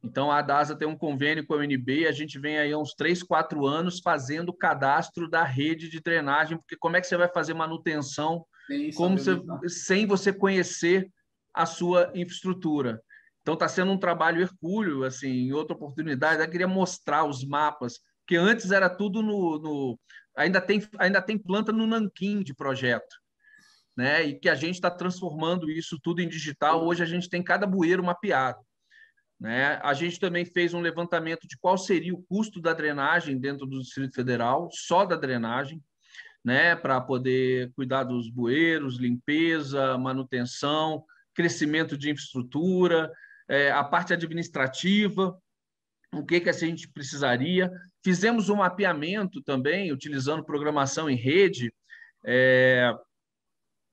Então, a DASA tem um convênio com a UNB, a gente vem aí há uns 3, 4 anos fazendo o cadastro da rede de drenagem, porque como é que você vai fazer manutenção como você, sem você conhecer a sua infraestrutura? Então, está sendo um trabalho hercúleo, assim, em outra oportunidade, eu queria mostrar os mapas, que antes era tudo no... no ainda, tem, ainda tem planta no nanquim de projeto, né? E que a gente está transformando isso tudo em digital. Hoje a gente tem cada bueiro mapeado. Né? A gente também fez um levantamento de qual seria o custo da drenagem dentro do Distrito Federal, só da drenagem, né? para poder cuidar dos bueiros, limpeza, manutenção, crescimento de infraestrutura, é, a parte administrativa, o que, que a gente precisaria. Fizemos um mapeamento também, utilizando programação em rede, é,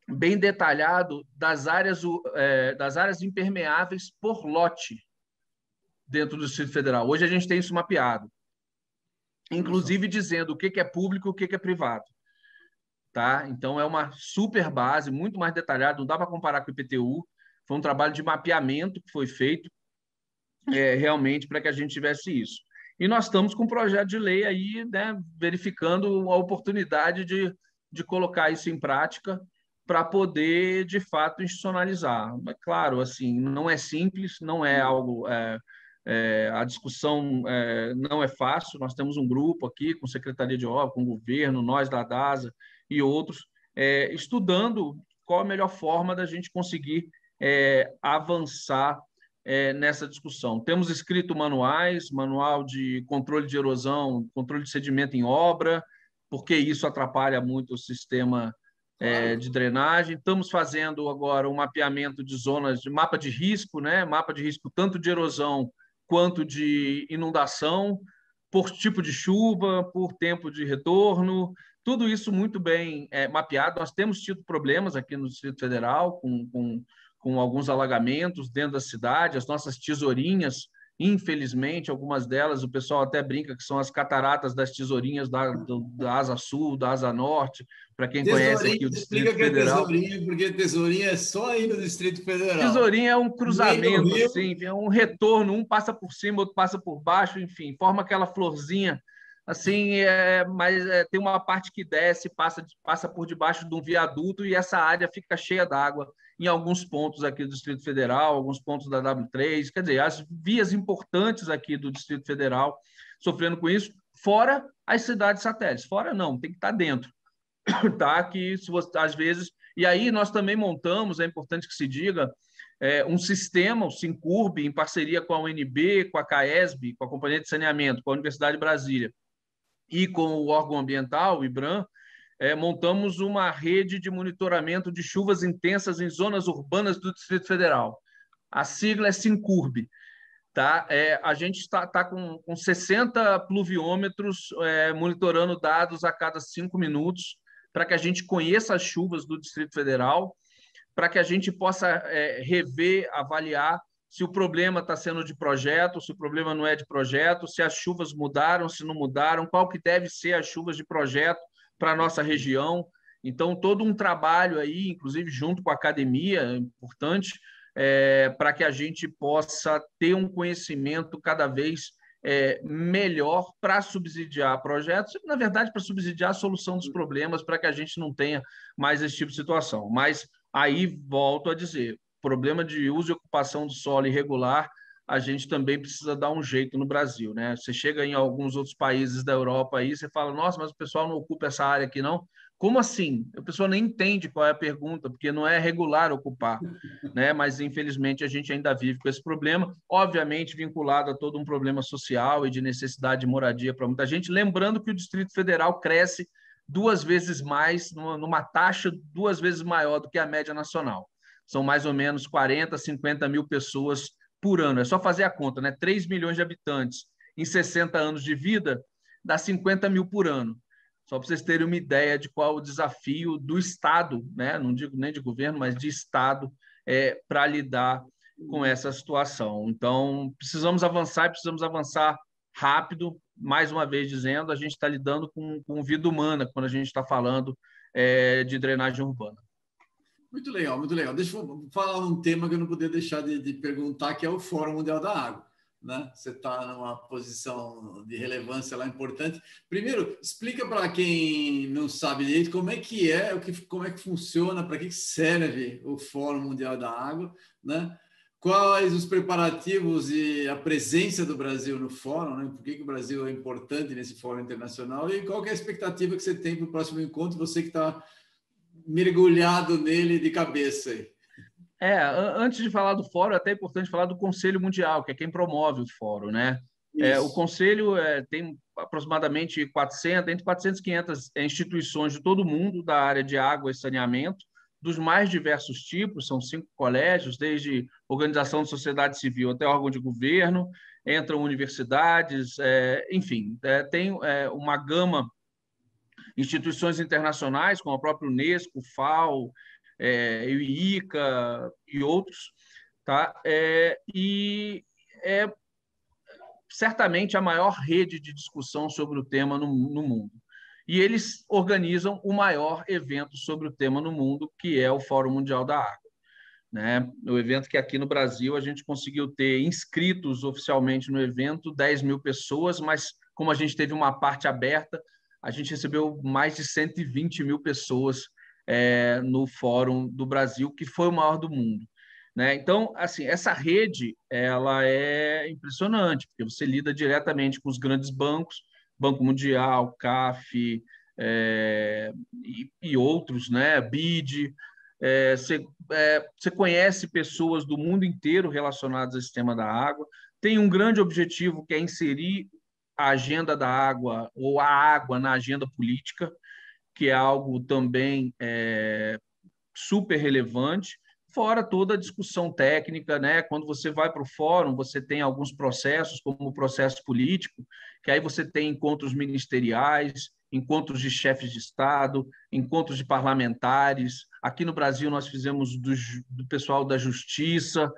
bem detalhado das áreas, é, das áreas impermeáveis por lote dentro do Distrito Federal. Hoje a gente tem isso mapeado, inclusive dizendo o que, é público e o que, é privado. Tá? Então é uma super base, muito mais detalhado, não dá para comparar com o IPTU. Foi um trabalho de mapeamento que foi feito é, realmente para que a gente tivesse isso. E nós estamos com um projeto de lei aí, né, verificando a oportunidade de, de colocar isso em prática para poder, de fato, institucionalizar. Mas, claro, assim, não é simples, não é algo... É, é, a discussão é, não é fácil. Nós temos um grupo aqui com Secretaria de Obra, com o governo, nós da DASA e outros, é, estudando qual a melhor forma da gente conseguir é, avançar é, nessa discussão. Temos escrito manuais, manual de controle de erosão, controle de sedimento em obra, porque isso atrapalha muito o sistema é, de drenagem. Estamos fazendo agora um mapeamento de zonas de mapa de risco, né? Mapa de risco tanto de erosão quanto de inundação, por tipo de chuva, por tempo de retorno, tudo isso muito bem é, mapeado. Nós temos tido problemas aqui no Distrito Federal com, com com alguns alagamentos dentro da cidade, as nossas tesourinhas, infelizmente, algumas delas, o pessoal até brinca que são as cataratas das tesourinhas da, do, da Asa Sul, da Asa Norte, para quem tesourinha, conhece aqui o Distrito explica Federal. Que é tesourinha, porque tesourinha é só aí no Distrito Federal. Tesourinha é um cruzamento, assim, é um retorno, um passa por cima, outro passa por baixo, enfim, forma aquela florzinha assim, é, mas é, tem uma parte que desce, passa, passa por debaixo de um viaduto e essa área fica cheia d'água em alguns pontos aqui do Distrito Federal, alguns pontos da W3, quer dizer, as vias importantes aqui do Distrito Federal sofrendo com isso, fora as cidades satélites. Fora não, tem que estar dentro. tá? Que se você, às vezes. E aí nós também montamos, é importante que se diga, é, um sistema, o Sincurb, em parceria com a UNB, com a CAESB, com a Companhia de Saneamento, com a Universidade de Brasília e com o órgão ambiental, o IBRAM, é, montamos uma rede de monitoramento de chuvas intensas em zonas urbanas do Distrito Federal. A sigla é Sincurb. Tá? É, a gente está tá com, com 60 pluviômetros é, monitorando dados a cada cinco minutos para que a gente conheça as chuvas do Distrito Federal, para que a gente possa é, rever, avaliar se o problema está sendo de projeto, se o problema não é de projeto, se as chuvas mudaram, se não mudaram, qual que deve ser as chuvas de projeto para a nossa região. Então, todo um trabalho aí, inclusive junto com a academia, é importante, é, para que a gente possa ter um conhecimento cada vez é, melhor para subsidiar projetos, na verdade, para subsidiar a solução dos problemas, para que a gente não tenha mais esse tipo de situação. Mas aí, volto a dizer, problema de uso e ocupação do solo irregular, a gente também precisa dar um jeito no Brasil, né? Você chega em alguns outros países da Europa aí, você fala, nossa, mas o pessoal não ocupa essa área aqui, não? Como assim? A pessoa nem entende qual é a pergunta, porque não é regular ocupar, né? Mas infelizmente a gente ainda vive com esse problema, obviamente vinculado a todo um problema social e de necessidade de moradia para muita gente. Lembrando que o Distrito Federal cresce duas vezes mais, numa taxa duas vezes maior do que a média nacional são mais ou menos 40, 50 mil pessoas por ano. É só fazer a conta, né? 3 milhões de habitantes em 60 anos de vida, dá 50 mil por ano. Só para vocês terem uma ideia de qual o desafio do Estado, né? não digo nem de governo, mas de Estado, é, para lidar com essa situação. Então, precisamos avançar e precisamos avançar rápido. Mais uma vez dizendo, a gente está lidando com, com vida humana quando a gente está falando é, de drenagem urbana. Muito legal, muito legal. Deixa eu falar um tema que eu não podia deixar de, de perguntar, que é o Fórum Mundial da Água. Né? Você está numa posição de relevância lá importante. Primeiro, explica para quem não sabe direito como é que é, como é que funciona, para que serve o Fórum Mundial da Água, né? Quais os preparativos e a presença do Brasil no fórum, né? Por que, que o Brasil é importante nesse fórum internacional e qual é a expectativa que você tem para o próximo encontro? Você que está mergulhado nele de cabeça. Aí. É, antes de falar do fórum, é até importante falar do Conselho Mundial, que é quem promove o fórum, né? É, o Conselho é, tem aproximadamente 400, entre 400 e 500 instituições de todo o mundo da área de água e saneamento, dos mais diversos tipos, são cinco colégios, desde organização de sociedade civil até órgão de governo, entram universidades, é, enfim, é, tem é, uma gama instituições internacionais, como a própria Unesco, FAO, é, ICA e outros, tá? É, e é certamente a maior rede de discussão sobre o tema no, no mundo. E eles organizam o maior evento sobre o tema no mundo, que é o Fórum Mundial da Água. Né? O evento que aqui no Brasil a gente conseguiu ter inscritos oficialmente no evento 10 mil pessoas, mas como a gente teve uma parte aberta, a gente recebeu mais de 120 mil pessoas é, no Fórum do Brasil, que foi o maior do mundo. Né? Então, assim, essa rede ela é impressionante, porque você lida diretamente com os grandes bancos, Banco Mundial, CAF é, e, e, outros, né? BID. É, você, é, você conhece pessoas do mundo inteiro relacionadas ao sistema da água. Tem um grande objetivo que é inserir a agenda da água ou a água na agenda política, que é algo também é, super relevante fora toda a discussão técnica, né? Quando você vai para o fórum, você tem alguns processos, como o processo político, que aí você tem encontros ministeriais, encontros de chefes de Estado, encontros de parlamentares. Aqui no Brasil, nós fizemos do, do pessoal da Justiça,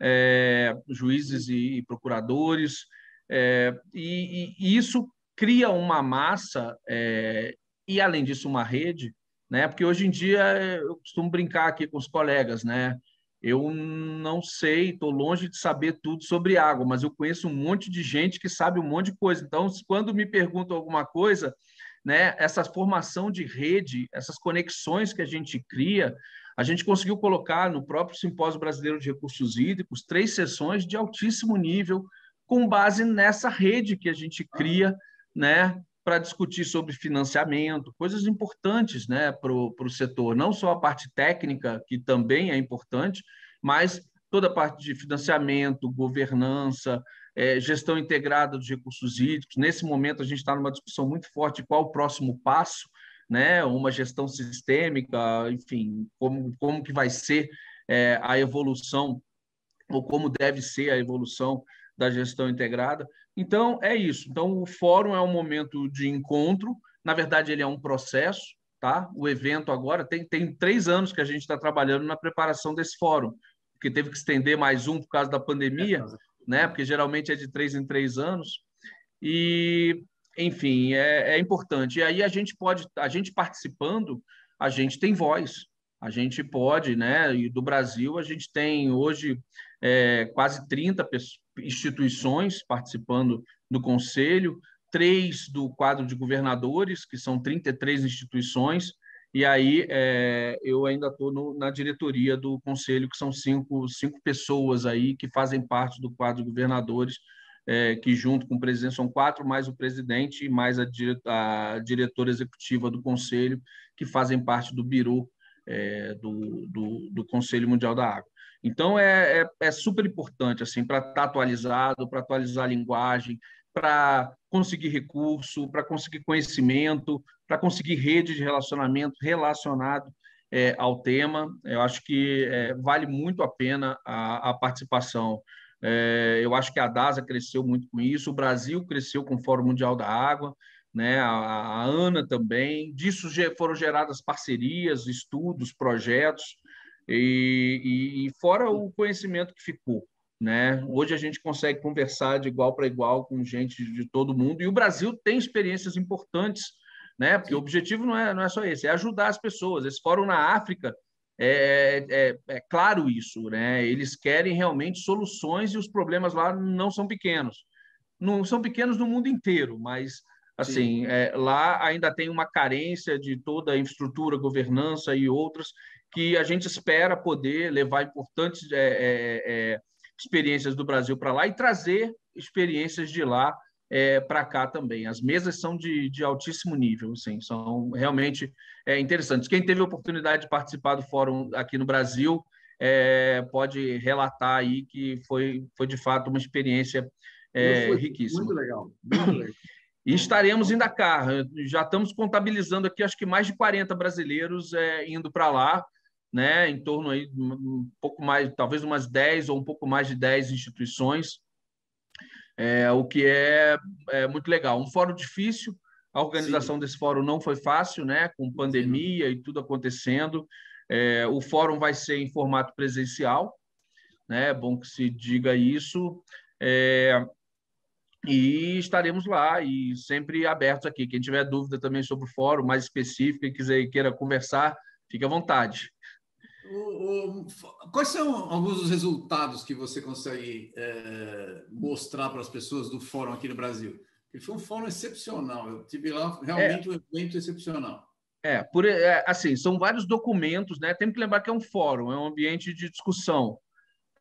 é, juízes e, e procuradores, é, e, e, isso cria uma massa é, e, além disso, uma rede né? Porque hoje em dia eu costumo brincar aqui com os colegas, né? Eu não sei, estou longe de saber tudo sobre água, mas eu conheço um monte de gente que sabe um monte de coisa. Então, quando me perguntam alguma coisa, né, essa formação de rede, essas conexões que a gente cria, a gente conseguiu colocar no próprio Simpósio Brasileiro de Recursos Hídricos três sessões de altíssimo nível, com base nessa rede que a gente cria, né, para discutir sobre financiamento, coisas importantes né, para o setor, não só a parte técnica, que também é importante, mas toda a parte de financiamento, governança, é, gestão integrada dos recursos hídricos. Nesse momento, a gente está numa discussão muito forte qual o próximo passo, né, uma gestão sistêmica, enfim, como, como que vai ser é, a evolução, ou como deve ser a evolução da gestão integrada. Então, é isso. Então, o fórum é um momento de encontro. Na verdade, ele é um processo. Tá? O evento agora tem, tem três anos que a gente está trabalhando na preparação desse fórum, porque teve que estender mais um por causa da pandemia, é, né? porque geralmente é de três em três anos. E, enfim, é, é importante. E aí a gente pode, a gente participando, a gente tem voz. A gente pode, né? E do Brasil, a gente tem hoje é, quase 30 instituições participando do conselho, três do quadro de governadores, que são 33 instituições, e aí é, eu ainda estou na diretoria do conselho, que são cinco, cinco pessoas aí que fazem parte do quadro de governadores, é, que junto com o presidente são quatro, mais o presidente e mais a, dire, a diretora executiva do conselho, que fazem parte do biro é, do, do, do Conselho Mundial da Água. Então, é, é, é super importante assim, para estar tá atualizado, para atualizar a linguagem, para conseguir recurso, para conseguir conhecimento, para conseguir rede de relacionamento relacionado é, ao tema. Eu acho que é, vale muito a pena a, a participação. É, eu acho que a DASA cresceu muito com isso, o Brasil cresceu com o Fórum Mundial da Água, né? a, a ANA também. Disso foram geradas parcerias, estudos, projetos. E, e, e fora o conhecimento que ficou. Né? Hoje a gente consegue conversar de igual para igual com gente de todo mundo e o Brasil tem experiências importantes, né? Porque o objetivo não é, não é só esse, é ajudar as pessoas. Esse fórum na África é, é, é claro isso, né? Eles querem realmente soluções e os problemas lá não são pequenos. Não são pequenos no mundo inteiro, mas assim é, lá ainda tem uma carência de toda a infraestrutura, governança e outras que a gente espera poder levar importantes é, é, é experiências do Brasil para lá e trazer experiências de lá é, para cá também. As mesas são de, de altíssimo nível, assim, são realmente é, interessantes. Quem teve a oportunidade de participar do fórum aqui no Brasil é, pode relatar aí que foi, foi de fato uma experiência riquíssima. Muito legal, muito legal. E estaremos indo a cá. Já estamos contabilizando aqui, acho que mais de 40 brasileiros é, indo para lá, né? em torno aí um pouco mais, talvez umas 10 ou um pouco mais de 10 instituições, é, o que é, é muito legal. Um fórum difícil, a organização Sim. desse fórum não foi fácil, né? com pandemia Sim. e tudo acontecendo. É, o fórum vai ser em formato presencial, né? É bom que se diga isso. É, e estaremos lá e sempre abertos aqui. Quem tiver dúvida também sobre o fórum mais específico e quiser queira conversar, fique à vontade. O, o, quais são alguns dos resultados que você consegue é, mostrar para as pessoas do fórum aqui no Brasil? Ele foi um fórum excepcional. Eu tive lá realmente é, um evento excepcional. É, por, é, assim, são vários documentos, né? Tem que lembrar que é um fórum, é um ambiente de discussão.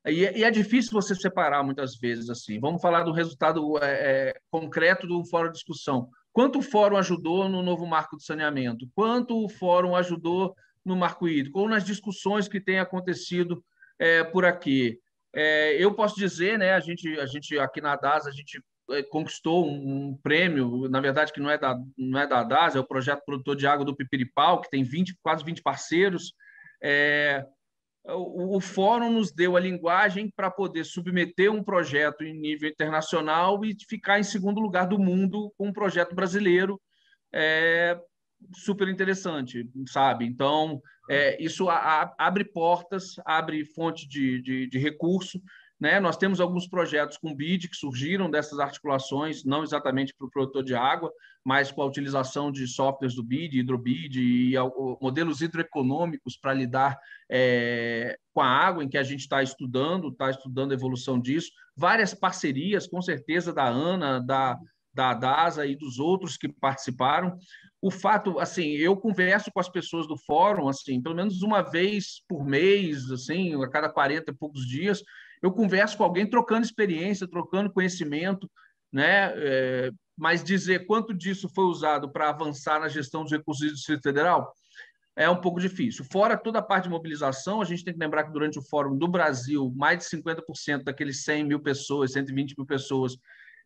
E, e, é difícil você separar muitas vezes assim. Vamos falar do resultado é, é, concreto do fórum de discussão. Quanto o fórum ajudou no novo marco de saneamento? Quanto o fórum ajudou no marco hídrico? Ou nas discussões que têm acontecido é, por aqui? É, eu posso dizer, né? A gente, a gente aqui na DAS a gente é, conquistou um, um, prêmio, na verdade que não é da não é da DAS, é o projeto produtor de água do Pipiripau, que tem 20, quase 20 parceiros. É, o, o fórum nos deu a linguagem para poder submeter um projeto em nível internacional e ficar em segundo lugar do mundo com um projeto brasileiro é, super interessante, sabe? Então, é, isso a, a, abre portas, abre fonte de, de, de recurso né? Nós temos alguns projetos com BID que surgiram dessas articulações, não exatamente para o produtor de água, mas com a utilização de softwares do BID, HidroBID e modelos hidroeconômicos para lidar é, com a água, em que a gente está estudando, está estudando a evolução disso. Várias parcerias, com certeza, da ANA, da, da DASA e dos outros que participaram. O fato, assim, eu converso com as pessoas do fórum, assim, pelo menos uma vez por mês, assim, a cada 40 e poucos dias, eu converso com alguém trocando experiência, trocando conhecimento, né? É, mas dizer quanto disso foi usado para avançar na gestão dos recursos do Distrito Federal é um pouco difícil. Fora toda a parte de mobilização, a gente tem que lembrar que durante o Fórum do Brasil, mais de 50% daqueles 100 mil pessoas, 120 mil pessoas,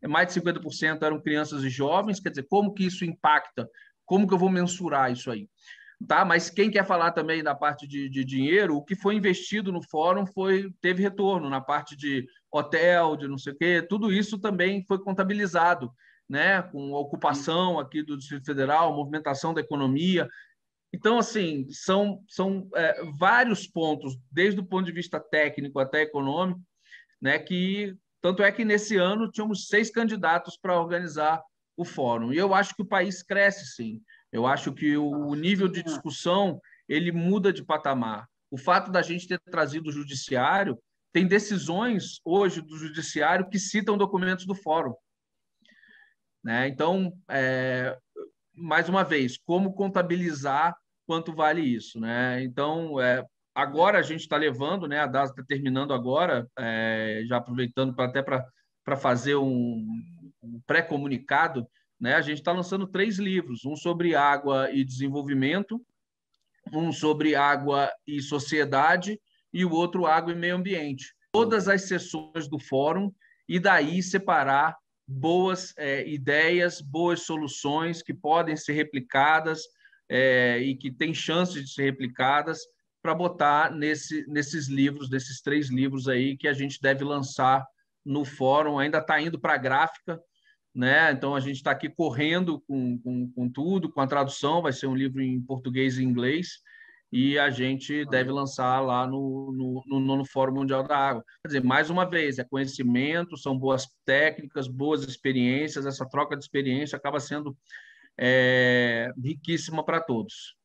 mais de 50% eram crianças e jovens. Quer dizer, como que isso impacta? Como que eu vou mensurar isso aí? tá? Mas quem quer falar também da parte de, de, dinheiro, o que foi investido no fórum foi teve retorno na parte de hotel, de não sei o quê, tudo isso também foi contabilizado, né? Com ocupação aqui do Distrito Federal, movimentação da economia. Então, assim, são, são é, vários pontos, desde o ponto de vista técnico até econômico, né? Que tanto é que nesse ano tínhamos seis candidatos para organizar o fórum. E eu acho que o país cresce, sim. Eu acho que o nível de discussão ele muda de patamar. O fato da gente ter trazido o judiciário tem decisões hoje do judiciário que citam documentos do fórum. Né? Então, é, mais uma vez, como contabilizar quanto vale isso? Né? Então, é, agora a gente está levando, né, a DAS está terminando agora, é, já aproveitando pra, até para fazer um, um pré-comunicado, né? A gente está lançando três livros: um sobre água e desenvolvimento, um sobre água e sociedade e o outro água e meio ambiente. Todas as sessões do fórum e daí separar boas é, ideias, boas soluções que podem ser replicadas é, e que têm chances de ser replicadas para botar nesse, nesses livros, nesses três livros aí que a gente deve lançar no fórum. Ainda está indo para a gráfica, né? Então a gente está aqui correndo com, com, com, tudo, com a tradução, vai ser um livro em português e inglês, e a gente deve lançar lá no, no, no, no Fórum Mundial da Água. Quer dizer, mais uma vez, é conhecimento, são boas técnicas, boas experiências, essa troca de experiência acaba sendo é, riquíssima para todos.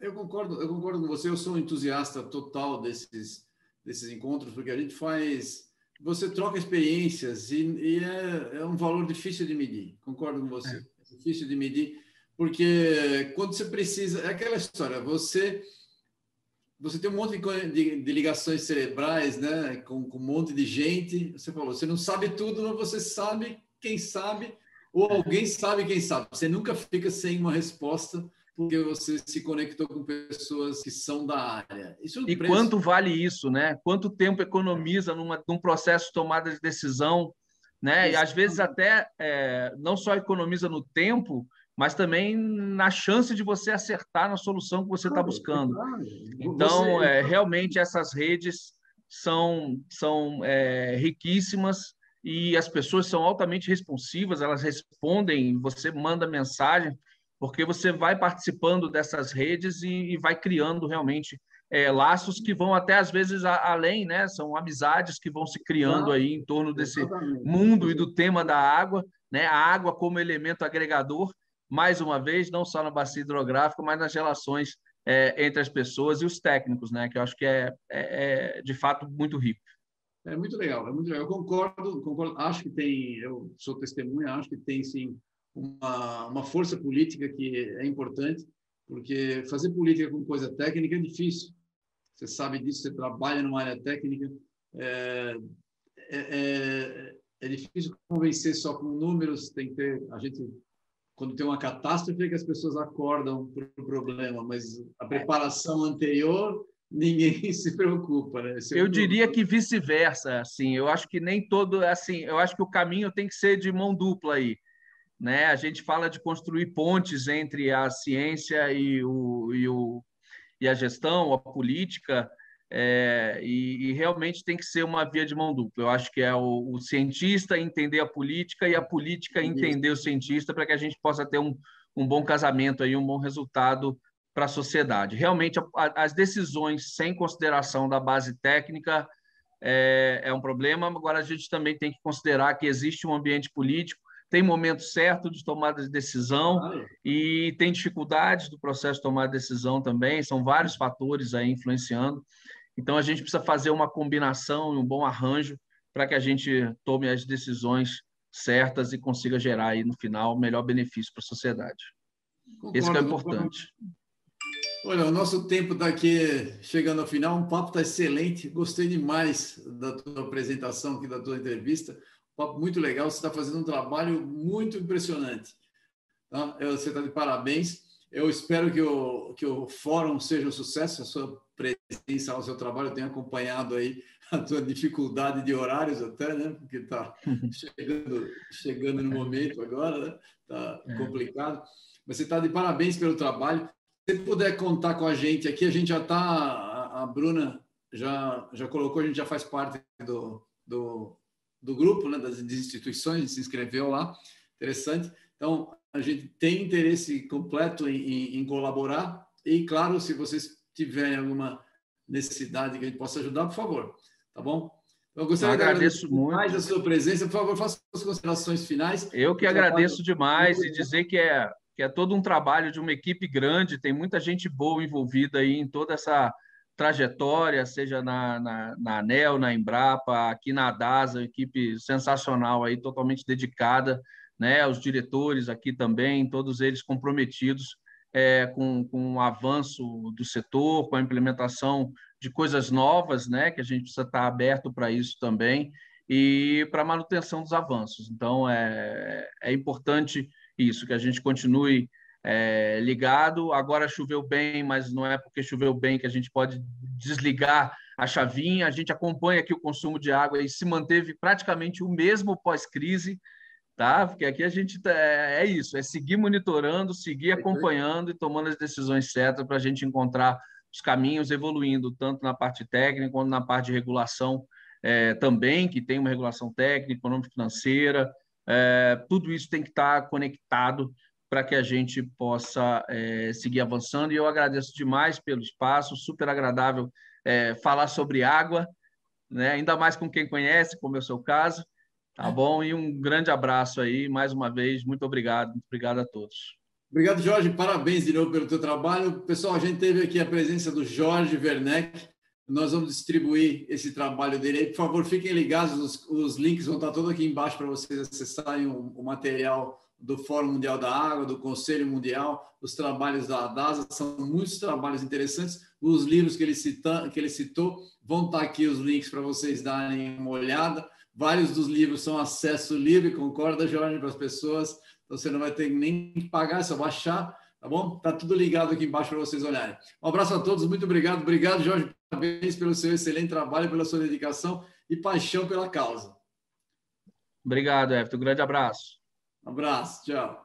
Eu concordo, eu concordo com você, eu sou um entusiasta total desses, desses encontros, porque a gente faz você troca experiências e, e é, é, um valor difícil de medir. Concordo com você. É. é. difícil de medir, porque quando você precisa. É aquela história, você. Você tem um monte de, de, de ligações cerebrais, né? Com, com, um monte de gente. Você falou, você não sabe tudo, mas você sabe quem sabe, ou alguém sabe quem sabe. Você nunca fica sem uma resposta. Porque você se conectou com pessoas que são da área. Isso é e preço. quanto vale isso, né? Quanto tempo economiza numa, num processo de tomada de decisão, né? E às vezes até é, não só economiza no tempo, mas também na chance de você acertar na solução que você está buscando. Então, é, realmente essas redes são, são é, riquíssimas e as pessoas são altamente responsivas, elas respondem, você manda mensagem, porque você vai participando dessas redes e, e vai criando realmente é, laços que vão até às vezes a, além, né? São amizades que vão se criando aí em torno desse mundo e do tema da água, né? A água como elemento agregador mais uma vez, não só na bacia hidrográfica, mas nas relações é, entre as pessoas e os técnicos, né? que eu acho que é, é, é, de fato muito rico. É muito legal, é muito legal. Eu concordo, concordo. Acho que tem, eu sou testemunha, acho que tem sim uma, uma força política que é importante, porque fazer política com coisa técnica é difícil. Você sabe disso, você trabalha numa área técnica. É, é, é, é difícil convencer só com números, tem que ter. A gente quando tem uma catástrofe é que as pessoas acordam para o problema, mas a preparação anterior ninguém se preocupa, né? eu diria que vice-versa, assim, eu acho que nem todo, assim, eu acho que o caminho tem que ser de mão dupla aí, né? A gente fala de construir pontes entre a ciência e o, e o e a gestão, a política, é, e, e, realmente tem que ser uma via de mão dupla. Eu acho que é o, o cientista entender a política e a política entender o cientista para que a gente possa ter um, um bom casamento aí, um bom resultado para a sociedade. Realmente, a, a, as decisões sem consideração da base técnica é, é um problema. Agora, a gente também tem que considerar que existe um ambiente político tem momento certo de tomada de decisão ah, é. e tem dificuldades do processo de tomada de decisão também, são vários fatores aí influenciando. Então, a gente precisa fazer uma combinação e um bom arranjo para que a gente tome as decisões certas e consiga gerar aí no final o melhor benefício para a sociedade. Concordo, Esse é importante. Concordo. Olha, o nosso tempo está aqui chegando ao final. Um papo está excelente. Gostei demais da tua apresentação aqui, da tua entrevista. Papo muito legal. Você está fazendo um trabalho muito impressionante. Tá? Você está de parabéns. Eu espero que o, que o fórum seja um sucesso. A sua presença ao seu trabalho. Eu tenho acompanhado aí a tua dificuldade de horários até, né? Porque está chegando, chegando no momento agora, né? Está é. complicado. Mas você está de parabéns pelo trabalho. Se puder contar com a gente aqui, a gente já está, a Bruna já, já colocou, a gente já faz parte do, do, do grupo, né? Das instituições, se inscreveu lá. Interessante. Então, a gente tem interesse completo em, em, em colaborar. E, claro, se vocês tiverem alguma necessidade que a gente possa ajudar, por favor. Tá bom? Então, eu gostaria Eu agradeço de muito. mais a sua presença. Por favor, faça as considerações finais. Eu que agradeço demais e dizer que é, que é todo um trabalho de uma equipe grande, tem muita gente boa envolvida aí em toda essa trajetória, seja na, na, na ANEL, na Embrapa, aqui na DASA, equipe sensacional aí, totalmente dedicada, né? Os diretores aqui também, todos eles comprometidos é, com, com o avanço do setor, com a implementação de coisas novas, né, que a gente precisa estar aberto para isso também, e para a manutenção dos avanços. Então, é, é importante isso, que a gente continue é, ligado. Agora choveu bem, mas não é porque choveu bem que a gente pode desligar a chavinha. A gente acompanha aqui o consumo de água e se manteve praticamente o mesmo pós-crise tá? Porque aqui a gente tá, é, é isso, é seguir monitorando, seguir acompanhando e tomando as decisões certas para a gente encontrar os caminhos evoluindo tanto na parte técnica quanto na parte de regulação é, também, que tem uma regulação técnica, econômica, financeira. É, tudo isso tem que estar tá conectado para que a gente possa é, seguir avançando. E eu agradeço demais pelo espaço, super agradável é, falar sobre água, né? ainda mais com quem conhece, como é o seu caso. Tá bom? E um grande abraço aí, mais uma vez. Muito obrigado. Muito obrigado a todos. Obrigado, Jorge. Parabéns de novo pelo teu trabalho. Pessoal, a gente teve aqui a presença do Jorge Werneck. Nós vamos distribuir esse trabalho dele. Por favor, fiquem ligados. Os, os links vão estar todos aqui embaixo para vocês acessarem o, o, material do Fórum Mundial da Água, do Conselho Mundial, os trabalhos da DASA. São muitos trabalhos interessantes. Os livros que ele, cita, que ele citou vão estar aqui os links para vocês darem uma olhada. Vários dos livros são acesso livre, concorda, Jorge, para as pessoas. Então você não vai ter nem que pagar, é só baixar. Tá bom? Tá tudo ligado aqui embaixo para vocês olharem. Um abraço a todos, muito obrigado. Obrigado, Jorge, parabéns pelo seu excelente trabalho, pela sua dedicação e paixão pela causa. Obrigado, Everton. Um grande abraço. Um abraço, tchau.